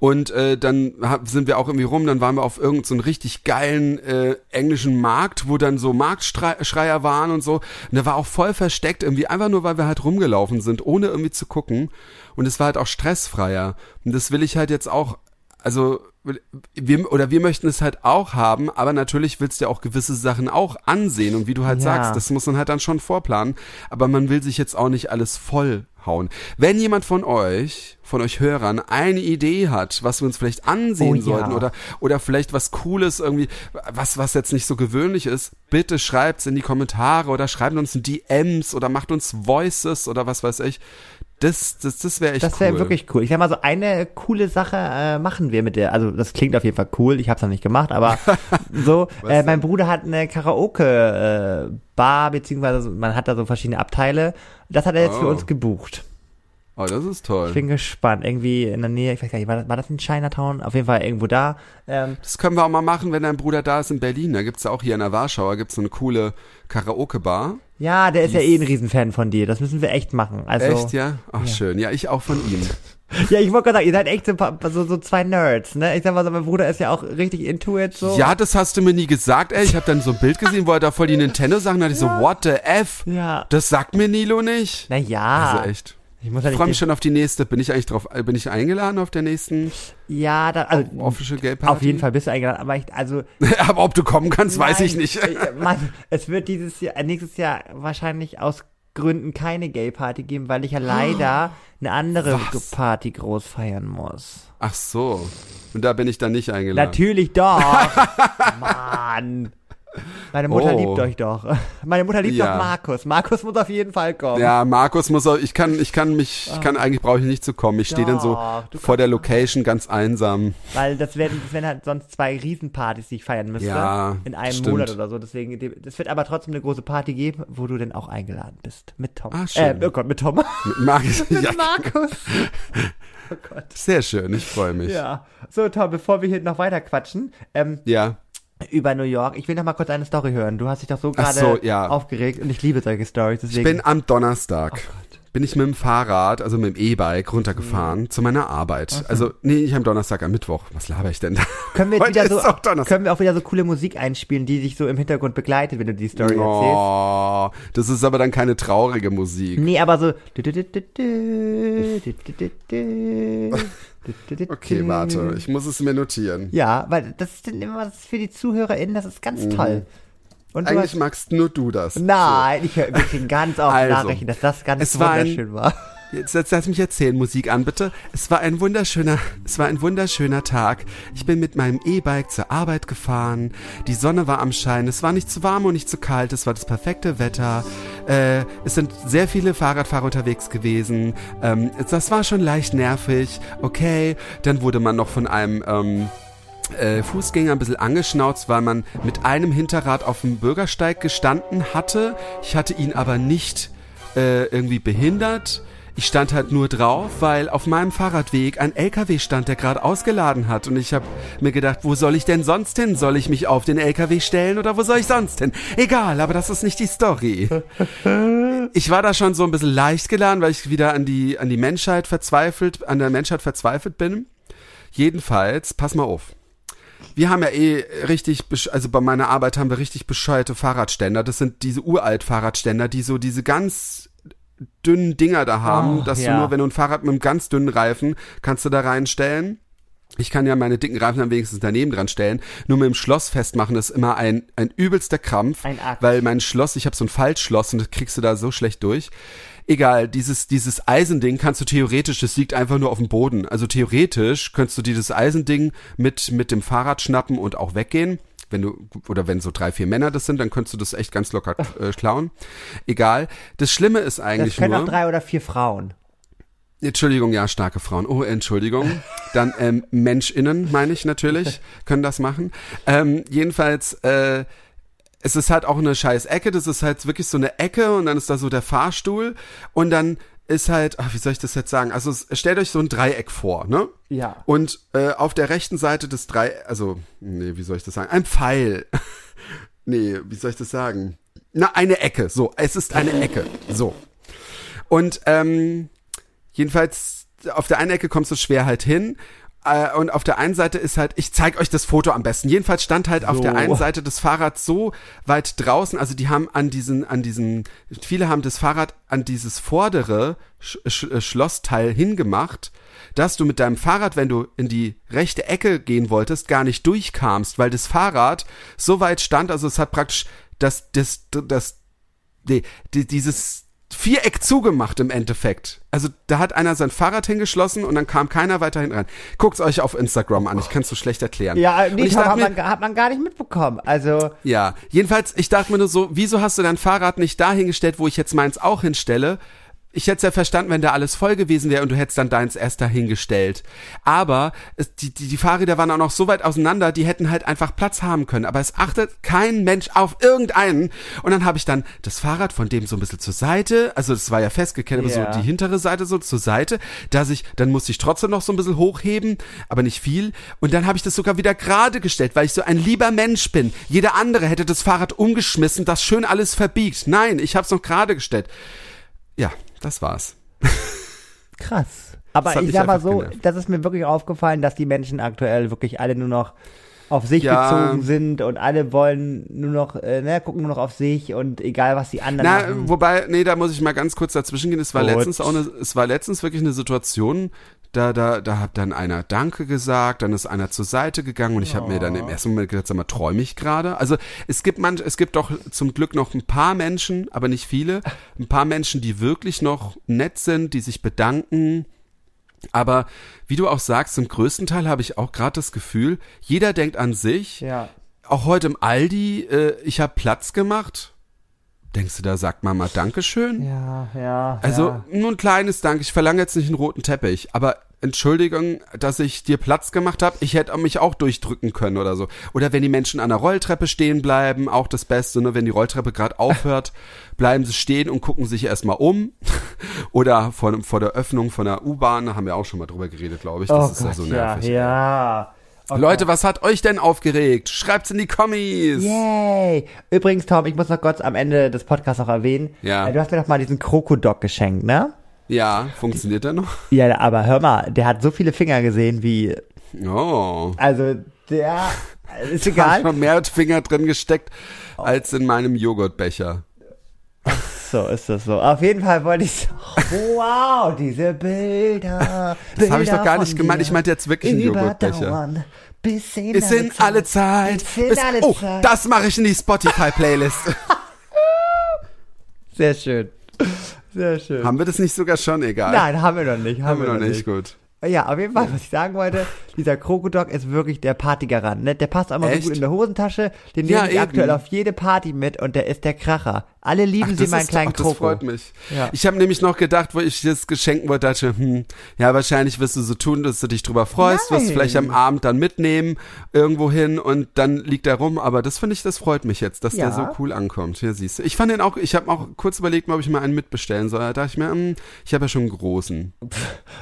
Und äh, dann hab, sind wir auch irgendwie rum, dann waren wir auf irgendeinen so einen richtig geilen äh, englischen Markt, wo dann so Marktschreier waren und so. Und der war auch voll versteckt, irgendwie einfach nur, weil wir halt rumgelaufen sind, ohne irgendwie zu gucken. Und es war halt auch stressfreier. Und das will ich halt jetzt auch, also wir, oder wir möchten es halt auch haben, aber natürlich willst du ja auch gewisse Sachen auch ansehen. Und wie du halt Ja. sagst, das muss man halt dann schon vorplanen. Aber man will sich jetzt auch nicht alles vollhauen. Wenn jemand von euch, von euch Hörern, eine Idee hat, was wir uns vielleicht ansehen Oh ja. sollten oder, oder vielleicht was Cooles irgendwie, was, was jetzt nicht so gewöhnlich ist, bitte schreibt's in die Kommentare oder schreibt uns in DMs oder macht uns Voices oder was weiß ich. Das, das, das wäre echt Das wäre cool. wirklich cool. Ich sag mal so, eine coole Sache äh, machen wir mit der, also das klingt auf jeden Fall cool, ich hab's noch nicht gemacht, aber so, äh, mein Bruder hat eine Karaoke-Bar, beziehungsweise man hat da so verschiedene Abteile. Das hat er jetzt für Oh. uns gebucht. Oh, das ist toll. Ich bin gespannt. Irgendwie in der Nähe, ich weiß gar nicht, war das, war das in Chinatown? Auf jeden Fall irgendwo da. Ähm, Das können wir auch mal machen, wenn dein Bruder da ist in Berlin. Da gibt's ja auch hier in der Warschauer gibt's so eine coole Karaoke-Bar. Ja, der ist ja eh ein Riesenfan von dir. Das müssen wir echt machen. Also, Echt, ja? Ach, schön. Ja, ich auch von ihm. Ja, ich wollte gerade sagen, ihr seid echt so, so, so zwei Nerds, ne? Ich sag mal so, mein Bruder ist ja auch richtig into it, so. Ja, das hast du mir nie gesagt, ey. Ich habe dann so ein Bild gesehen, wo er da voll die Nintendo-Sachen hat. Ich so, what the F? Ja. Das sagt mir Nilo nicht. Naja. Also echt. Ich ja Ich freue mich schon auf die nächste. Bin ich eigentlich drauf, bin ich eingeladen auf der nächsten ja, da, also, Official Gay Party? auf jeden Fall bist du eingeladen, aber ich, also. Aber ob du kommen kannst, weiß ich nein, nicht. äh, Mann, es wird dieses Jahr, äh, nächstes Jahr wahrscheinlich aus Gründen keine Gay Party geben, weil ich ja leider eine andere Was? Party groß feiern muss. Ach so. Und da bin ich dann nicht eingeladen. Natürlich doch. Mann. Meine Mutter Oh. liebt euch doch. Meine Mutter liebt Ja. doch Markus. Markus muss auf jeden Fall kommen. Ja, Markus muss auch, ich kann, ich kann mich, ich kann eigentlich brauche ich nicht zu kommen. Ich stehe dann so vor der Location ganz einsam. Weil das werden, das wären halt sonst zwei Riesenpartys, die ich feiern müsste. Ja, In einem stimmt. Monat oder so. Deswegen, es wird aber trotzdem eine große Party geben, wo du dann auch eingeladen bist. Mit Tom. Ah, schön. Äh, oh Gott, mit Tom. Mit Markus. mit ja, Markus. Oh Gott. sehr schön, ich freue mich. Ja. So, Tom, bevor wir hier noch weiter quatschen, ähm, Ja. Über New York, ich will noch mal kurz eine Story hören. Du hast dich doch so gerade so, ja. aufgeregt und ich liebe solche Stories. Ich bin am Donnerstag. Oh bin ich mit dem Fahrrad, also mit dem E-Bike runtergefahren zu meiner Arbeit. Also, nee, nicht am Donnerstag, am Mittwoch. Was laber ich denn da? Können wir, wieder so, können wir auch wieder so coole Musik einspielen, die dich so im Hintergrund begleitet, wenn du die Story erzählst? Oh, das ist aber dann keine traurige Musik. Nee, aber so. Okay, warte, ich muss es mir notieren. Ja, weil das ist dann immer für die ZuhörerInnen, das ist ganz toll. Mhm. Eigentlich hast, magst nur du das. Nein, ich höre wirklich ganz oft Also, Nachrichten, dass das ganz wunderschön war. Jetzt, jetzt lass mich erzählen, Musik an, bitte. Es war ein wunderschöner, es war ein wunderschöner Tag. Ich bin mit meinem E-Bike zur Arbeit gefahren. Die Sonne war am Schein. Es war nicht zu warm und nicht zu kalt. Es war das perfekte Wetter. Äh, es sind sehr viele Fahrradfahrer unterwegs gewesen. Ähm, das war schon leicht nervig. Okay, dann wurde man noch von einem ähm, äh, Fußgänger ein bisschen angeschnauzt, weil man mit einem Hinterrad auf dem Bürgersteig gestanden hatte. Ich hatte ihn aber nicht äh, irgendwie behindert. Ich stand halt nur drauf, weil auf meinem Fahrradweg ein LKW stand, der gerade ausgeladen hat. Und ich habe mir gedacht, wo soll ich denn sonst hin? Soll ich mich auf den LKW stellen oder wo soll ich sonst hin? Egal, aber das ist nicht die Story. Ich war da schon so ein bisschen leicht geladen, weil ich wieder an die, an die Menschheit verzweifelt, an der Menschheit verzweifelt bin. Jedenfalls, pass mal auf. Wir haben ja eh richtig, also bei meiner Arbeit haben wir richtig bescheuerte Fahrradständer. Das sind diese uralt Fahrradständer, die so diese ganz dünnen Dinger da haben, Oh, dass ja. du nur, wenn du ein Fahrrad mit einem ganz dünnen Reifen, kannst du da reinstellen. Ich kann ja meine dicken Reifen dann wenigstens daneben dran stellen. Nur mit dem Schloss festmachen ist immer ein, ein übelster Krampf. Ein Akt. Weil mein Schloss, ich habe so ein Faltschloss und das kriegst du da so schlecht durch. Egal, dieses, dieses Eisending kannst du theoretisch, das liegt einfach nur auf dem Boden. Also theoretisch könntest du dieses Eisending mit, mit dem Fahrrad schnappen und auch weggehen. Wenn du, oder wenn so drei, vier Männer das sind, dann könntest du das echt ganz locker äh, klauen. Egal. Das Schlimme ist Das eigentlich können nur. auch drei oder vier Frauen. Entschuldigung, ja, starke Frauen. Oh, Entschuldigung. Dann ähm, MenschInnen, meine ich natürlich, können das machen. Ähm, jedenfalls, äh, es ist halt auch eine scheiß Ecke. Das ist halt wirklich so eine Ecke und dann ist da so der Fahrstuhl und dann ist halt, ach, wie soll ich das jetzt sagen? Also stellt euch so ein Dreieck vor, ne? Ja. Und äh, auf der rechten Seite des Dreiecks, also, nee, wie soll ich das sagen? Ein Pfeil. nee, wie soll ich das sagen? Na, eine Ecke. So, es ist eine Ecke. So. Und ähm, jedenfalls auf der einen Ecke kommst du schwer halt hin. Äh, Und auf der einen Seite ist halt, ich zeig euch das Foto am besten. Jedenfalls stand halt auf So. der einen Seite des Fahrrads so weit draußen, also die haben an diesen, an diesen, viele haben das Fahrrad an dieses vordere Sch Sch äh, Schlossteil hingemacht, dass du mit deinem Fahrrad, wenn du in die rechte Ecke gehen wolltest, gar nicht durchkamst, weil das Fahrrad so weit stand, also es hat praktisch das, das, das, nee, die, dieses Viereck zugemacht im Endeffekt. Also da hat einer sein Fahrrad hingeschlossen und dann kam keiner weiter hin rein. Guckt's euch auf Instagram an, ich kann's so schlecht erklären. Ja, nee, ich hat, mir, man, hat man gar nicht mitbekommen. Also, ja, jedenfalls, ich dachte mir nur so, wieso hast du dein Fahrrad nicht dahingestellt, wo ich jetzt meins auch hinstelle? Ich hätte es ja verstanden, wenn da alles voll gewesen wäre und du hättest dann deins erst dahingestellt. Aber es, die, die, die Fahrräder waren auch noch so weit auseinander, die hätten halt einfach Platz haben können. Aber es achtet kein Mensch auf irgendeinen. Und dann habe ich dann das Fahrrad von dem so ein bisschen zur Seite, also das war ja festgekennert, aber Ja. so die hintere Seite so zur Seite, dass ich, dann musste ich trotzdem noch so ein bisschen hochheben, aber nicht viel. Und dann habe ich das sogar wieder gerade gestellt, weil ich so ein lieber Mensch bin. Jeder andere hätte das Fahrrad umgeschmissen, das schön alles verbiegt. Nein, ich habe es noch gerade gestellt. Ja, das war's. Krass. Aber ich sag mal so, genervt. das ist mir wirklich aufgefallen, dass die Menschen aktuell wirklich alle nur noch auf sich Ja. bezogen sind und alle wollen nur noch, äh, ne, gucken nur noch auf sich und egal was die anderen Na, machen. wobei, nee, da muss ich mal ganz kurz dazwischen gehen. Es war Gut. letztens auch eine, es war letztens wirklich eine Situation, da, da, da hat dann einer Danke gesagt, dann ist einer zur Seite gegangen und ich habe mir dann im ersten Moment gedacht, sag mal, träume ich gerade? Also es gibt manch, es gibt doch zum Glück noch ein paar Menschen, aber nicht viele, ein paar Menschen, die wirklich noch nett sind, die sich bedanken. Aber wie du auch sagst, zum größten Teil habe ich auch gerade das Gefühl, jeder denkt an sich ja. auch heute im Aldi, äh, ich habe Platz gemacht. Denkst du, da sagt Mama Dankeschön? Ja, ja. Also ja. nur ein kleines Dank. Ich verlange jetzt nicht einen roten Teppich, aber Entschuldigung, dass ich dir Platz gemacht habe. Ich hätte mich auch durchdrücken können oder so. Oder wenn die Menschen an der Rolltreppe stehen bleiben, auch das Beste, ne? wenn die Rolltreppe gerade aufhört, bleiben sie stehen und gucken sich erstmal um. Oder vor, vor der Öffnung von der U-Bahn, da haben wir auch schon mal drüber geredet, glaube ich. Das oh ist ja Gott, so ja, nervig. ja. Oh Leute, was hat euch denn aufgeregt? Schreibt's in die Kommis. Yay! Übrigens, Tom, ich muss noch kurz am Ende des Podcasts auch erwähnen. Ja. äh, Du hast mir doch mal diesen Krokodok geschenkt, ne? Ja, funktioniert der noch? Ja, aber hör mal, der hat so viele Finger gesehen wie, Oh. also der, ist Da egal. schon mehr Finger drin gesteckt als in meinem Joghurtbecher. So ist das so. Auf jeden Fall wollte ich, wow, diese Bilder. Das habe ich doch gar nicht gemeint. Ich meinte jetzt wirklich einen Joghurtbecher. Bis in, Ist in alle Zeit. Bis in Bis, alle oh, Zeit. das mache ich in die Spotify-Playlist. Sehr schön. Sehr schön. Haben wir das nicht sogar schon? Egal. Nein, haben wir noch nicht. Haben, Haben wir noch nicht. Gut. Ja, auf jeden Fall, was ich sagen wollte, dieser Krokodok ist wirklich der Partygarant, ne? Der passt auch immer so gut in der Hosentasche, den Ja, nehme ich eben. aktuell auf jede Party mit und der ist der Kracher. Alle lieben sie das meinen ist- kleinen ach, das Kroko. freut mich. Ja. Ich habe nämlich noch gedacht, wo ich das geschenken wollte, dachte, hm, ja, wahrscheinlich wirst du so tun, dass du dich drüber freust, wirst du vielleicht am Abend dann mitnehmen irgendwo hin und dann liegt er rum. Aber das finde ich, das freut mich jetzt, dass Ja. der so cool ankommt. Ja, siehst du. Ich fand den auch, ich habe auch kurz überlegt, ob ich mal einen mitbestellen soll. Da dachte ich mir, hm, ich habe ja schon einen großen.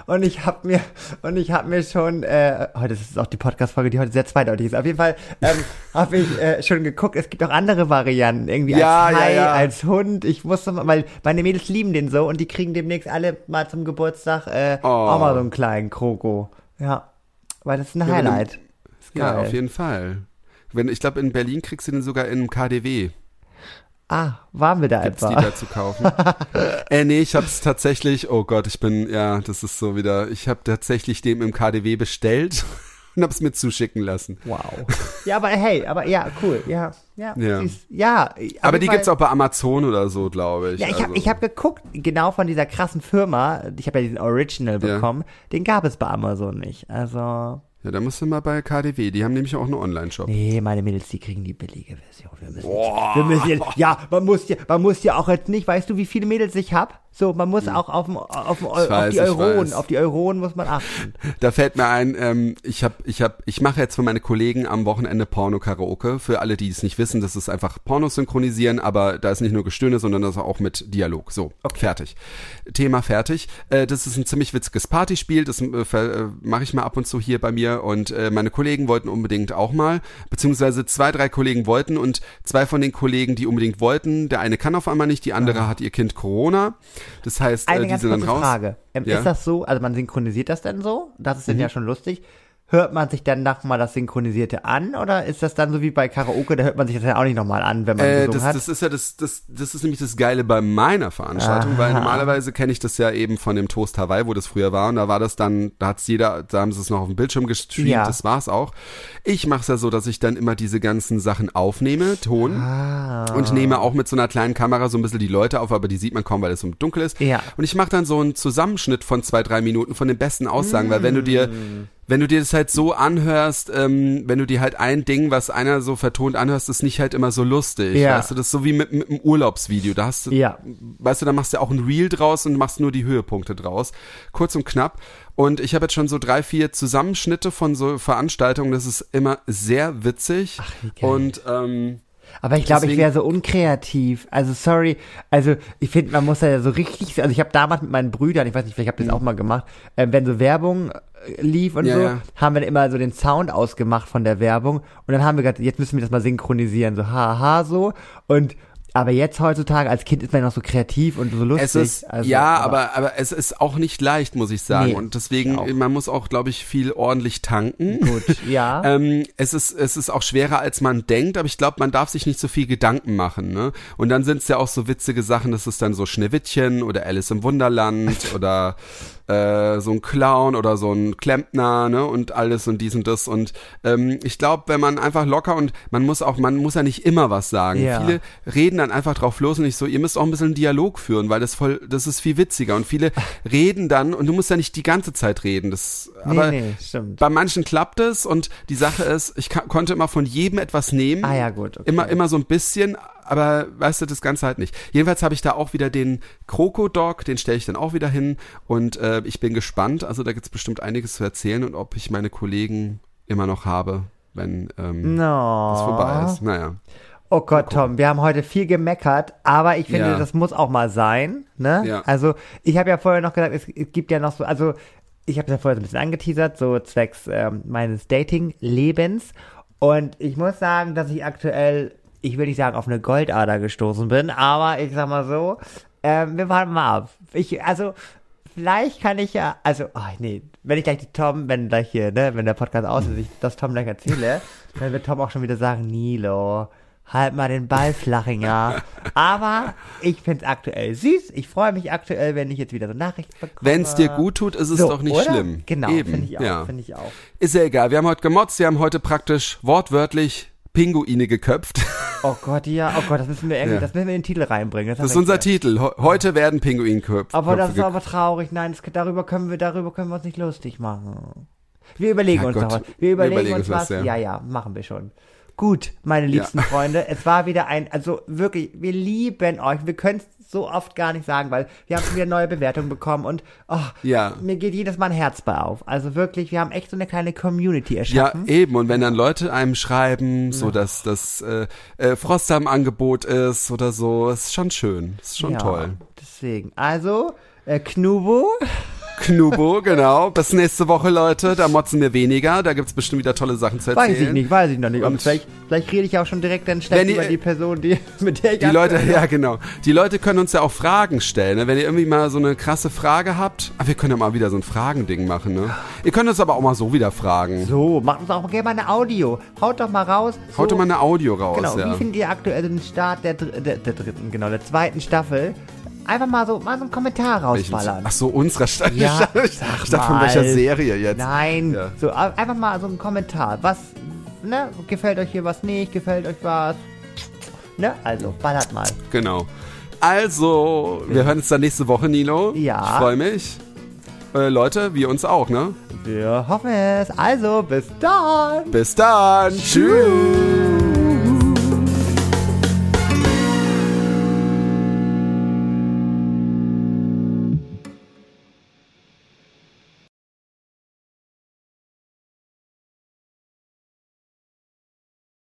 Und ich hab mir, und ich hab mir schon, äh, heute ist es auch die Podcast-Folge, die heute sehr zweideutig ist. Auf jeden Fall ähm, habe ich äh, schon geguckt, es gibt auch andere Varianten, irgendwie Ja, als ja, Hai, ja. als Hund. Ich wusste mal, weil meine Mädels lieben den so und die kriegen demnächst alle mal zum Geburtstag äh, Oh. auch mal so einen kleinen Kroko. Ja, weil das ist ein wenn du- Highlight. Ja, auf jeden Fall. Wenn, ich glaube, in Berlin kriegst du den sogar in einem KDW. Ah, waren wir da Gibt's etwa? die da zu kaufen? äh, nee, ich hab's tatsächlich, oh Gott, ich bin, ja, das ist so wieder, ich habe tatsächlich dem im KDW bestellt und hab's mir zuschicken lassen. Wow. Ja, aber hey, aber ja, cool. Ja, ja. Ja. süß. Ja. Aber die Fall- gibt's auch bei Amazon oder so, glaube ich. Ja, ich habe Also, ich hab geguckt, genau von dieser krassen Firma, ich habe ja diesen Original Ja. bekommen, den gab es bei Amazon nicht. Also, Ja, da musst du mal bei KDW, die haben nämlich auch einen Online-Shop. nee, meine Mädels, die kriegen die billige Version. Wir müssen, wir müssen jetzt, ja, man muss ja, man muss ja auch jetzt nicht, weißt du, wie viele Mädels ich hab? So, man muss auch auf, dem- auf, dem auf Hm. weiß, die Euronen, auf die Euronen muss man achten. Da fällt mir ein, ähm, ich hab, ich hab, ich mache jetzt für meine Kollegen am Wochenende Porno-Karaoke. Für alle, die es nicht wissen, das ist einfach Porno synchronisieren, aber da ist nicht nur Gestöhne, sondern das ist auch mit Dialog. So, fertig. Thema fertig. Äh, das ist ein ziemlich witziges Partyspiel, das äh, äh, mache ich mal ab und zu hier bei mir und äh, meine Kollegen wollten unbedingt auch mal, beziehungsweise zwei, drei Kollegen wollten und zwei von den Kollegen, die unbedingt wollten, der eine kann auf einmal nicht, die andere hat ihr Kind Corona. Das heißt, Eine äh, die ganz sind dann raus. Frage. Ähm, Ja. Mhm. Ist das so, also man synchronisiert das denn so? Das ist dann ja schon lustig. Hört man sich dann nochmal das Synchronisierte an oder ist das dann so wie bei Karaoke, da hört man sich das ja auch nicht nochmal an, wenn man Äh, das, hat? das ist ja das, das, das ist nämlich das Geile bei meiner Veranstaltung, weil Aha. normalerweise kenne ich das ja eben von dem Toast Hawaii, wo das früher war und da war das dann, da hat's jeder, da haben sie es noch auf dem Bildschirm gestreamt, Ja. das war's auch. Ich mache es ja so, dass ich dann immer diese ganzen Sachen aufnehme, Ton. ah. Und nehme auch mit so einer kleinen Kamera so ein bisschen die Leute auf, aber die sieht man kaum, weil es so dunkel ist. Ja. Und ich mache dann so einen Zusammenschnitt von zwei, drei Minuten von den besten Aussagen, weil wenn du dir, wenn du dir das halt so anhörst, ähm, wenn du dir halt ein Ding, was einer so vertont anhörst, ist nicht halt immer so lustig. Ja. Weißt du, das ist so wie mit, mit einem Urlaubsvideo. Da hast du, Ja. weißt du, da machst du auch ein Reel draus und machst nur die Höhepunkte draus. Kurz und knapp. Und ich habe jetzt schon so drei, vier Zusammenschnitte von so Veranstaltungen. Das ist immer sehr witzig. Ach, geil. Und ähm, Aber ich glaube, ich wäre so unkreativ. Also sorry, also ich finde, man muss ja so richtig, also ich habe damals mit meinen Brüdern, ich weiß nicht, vielleicht habt ihr das auch mal gemacht, äh, wenn so Werbung äh, lief und Ja, so, ja. haben wir dann immer so den Sound ausgemacht von der Werbung. Und dann haben wir gesagt, jetzt müssen wir das mal synchronisieren, so haha so. Und aber jetzt heutzutage als Kind ist man noch so kreativ und so lustig. Es ist, also, ja, aber, aber es ist auch nicht leicht, muss ich sagen. Nee, und deswegen, auch. man muss auch, glaube ich, viel ordentlich tanken. gut, ja. Ähm, es ist es ist auch schwerer als man denkt, aber ich glaube, man darf sich nicht so viel Gedanken machen, ne? Und dann sind es ja auch so witzige Sachen, das ist dann so Schneewittchen oder Alice im Wunderland oder äh, so ein Clown oder so ein Klempner, ne? Und alles und dies und das und ähm, ich glaube, wenn man einfach locker und man muss auch, man muss ja nicht immer was sagen. Ja. Viele reden dann einfach drauf los und ich so, ihr müsst auch ein bisschen einen Dialog führen, weil das voll, das ist viel witziger und viele reden dann und du musst ja nicht die ganze Zeit reden. Das, aber nee, nee, stimmt. bei manchen klappt es und die Sache ist, ich konnte immer von jedem etwas nehmen. Ah ja, gut. Okay. Immer, immer so ein bisschen, aber weißt du, das Ganze halt nicht. Jedenfalls habe ich da auch wieder den Krokodog, den stelle ich dann auch wieder hin und äh, ich bin gespannt. Also da gibt's bestimmt einiges zu erzählen und ob ich meine Kollegen immer noch habe, wenn ähm, No. das vorbei ist. Naja. Oh Gott, Tom, wir haben heute viel gemeckert, aber ich finde, Ja. das muss auch mal sein. Ne? Ja. Also, ich habe ja vorher noch gesagt, es, es gibt ja noch so, also ich habe ja vorher so ein bisschen angeteasert, so zwecks ähm, meines Dating-Lebens. Und ich muss sagen, dass ich aktuell, ich will nicht sagen, auf eine Goldader gestoßen bin, aber ich sag mal so, ähm, wir warten mal ab. Ich, also, vielleicht kann ich ja, also, oh nee, wenn ich gleich die Tom, wenn gleich hier, ne, wenn der Podcast aus ist, ich das Tom gleich erzähle, dann wird Tom auch schon wieder sagen, Nilo, halt mal den Ball flachinger. Aber ich find's aktuell süß. Ich freue mich aktuell, wenn ich jetzt wieder so Nachrichten bekomme. Wenn es dir gut tut, ist es So, doch nicht oder? schlimm. Genau, finde ich auch, ja. finde ich auch. Ist ja egal. Wir haben heute gemotzt, wir haben heute praktisch wortwörtlich Pinguine geköpft. Oh Gott, ja, oh Gott, das müssen wir irgendwie, Ja. das müssen wir in den Titel reinbringen. Das ist unser Titel. Heute werden Pinguinköpfe. Aber das ist aber traurig. Nein, das, darüber können wir, darüber können wir uns nicht lustig machen. Wir überlegen Ja, uns Gott. noch was. Wir überlegen, überlegen uns was. was, Ja. ja. ja, machen wir schon. Gut, meine liebsten Freunde, es war wieder ein, also wirklich, wir lieben euch. Wir können es so oft gar nicht sagen, weil wir haben schon wieder neue Bewertungen bekommen und oh, Ja. mir geht jedes Mal ein Herz bei auf. Also wirklich, wir haben echt so eine kleine Community Ja, erschaffen. eben. Und wenn dann Leute einem schreiben, so dass das äh, äh, Frost am Angebot ist oder so, ist schon schön. Ist schon Ja, toll. Deswegen, also, äh, Knubo, Knubo, genau. Bis nächste Woche, Leute. Da motzen wir weniger. Da gibt's bestimmt wieder tolle Sachen zu erzählen. weiß ich nicht, weiß ich noch nicht. Und Und- vielleicht, vielleicht rede ich auch schon direkt dann schlecht ihr- über die Person, die, mit der ich Die Leute, aktuell- ja genau. Die Leute können uns ja auch Fragen stellen. Ne? Wenn ihr irgendwie mal so eine krasse Frage habt, ah, wir können ja mal wieder so ein Fragending machen. Ne? Ihr könnt uns aber auch mal so wieder fragen. So, macht uns auch gerne mal eine Audio. Haut doch mal raus. So, Haut doch mal eine Audio raus. Genau, ja. wie findet ihr aktuell den Start der, dr- der, der dritten, genau, der zweiten Staffel? Einfach mal so, mal so einen Kommentar Welchen- rausballern. Ach so, unserer Stadt. Ja, ich dachte von welcher Serie jetzt. Nein, Ja. so einfach mal so einen Kommentar. Was, ne, gefällt euch hier was nicht, gefällt euch was? Ne, also, ballert mal. Genau. Also, wir hören uns dann nächste Woche, Nilo. Ja. Ich freue mich. Äh, Leute, wir uns auch, ne? Wir hoffen es. Also, bis dann. Bis dann. Tschüss.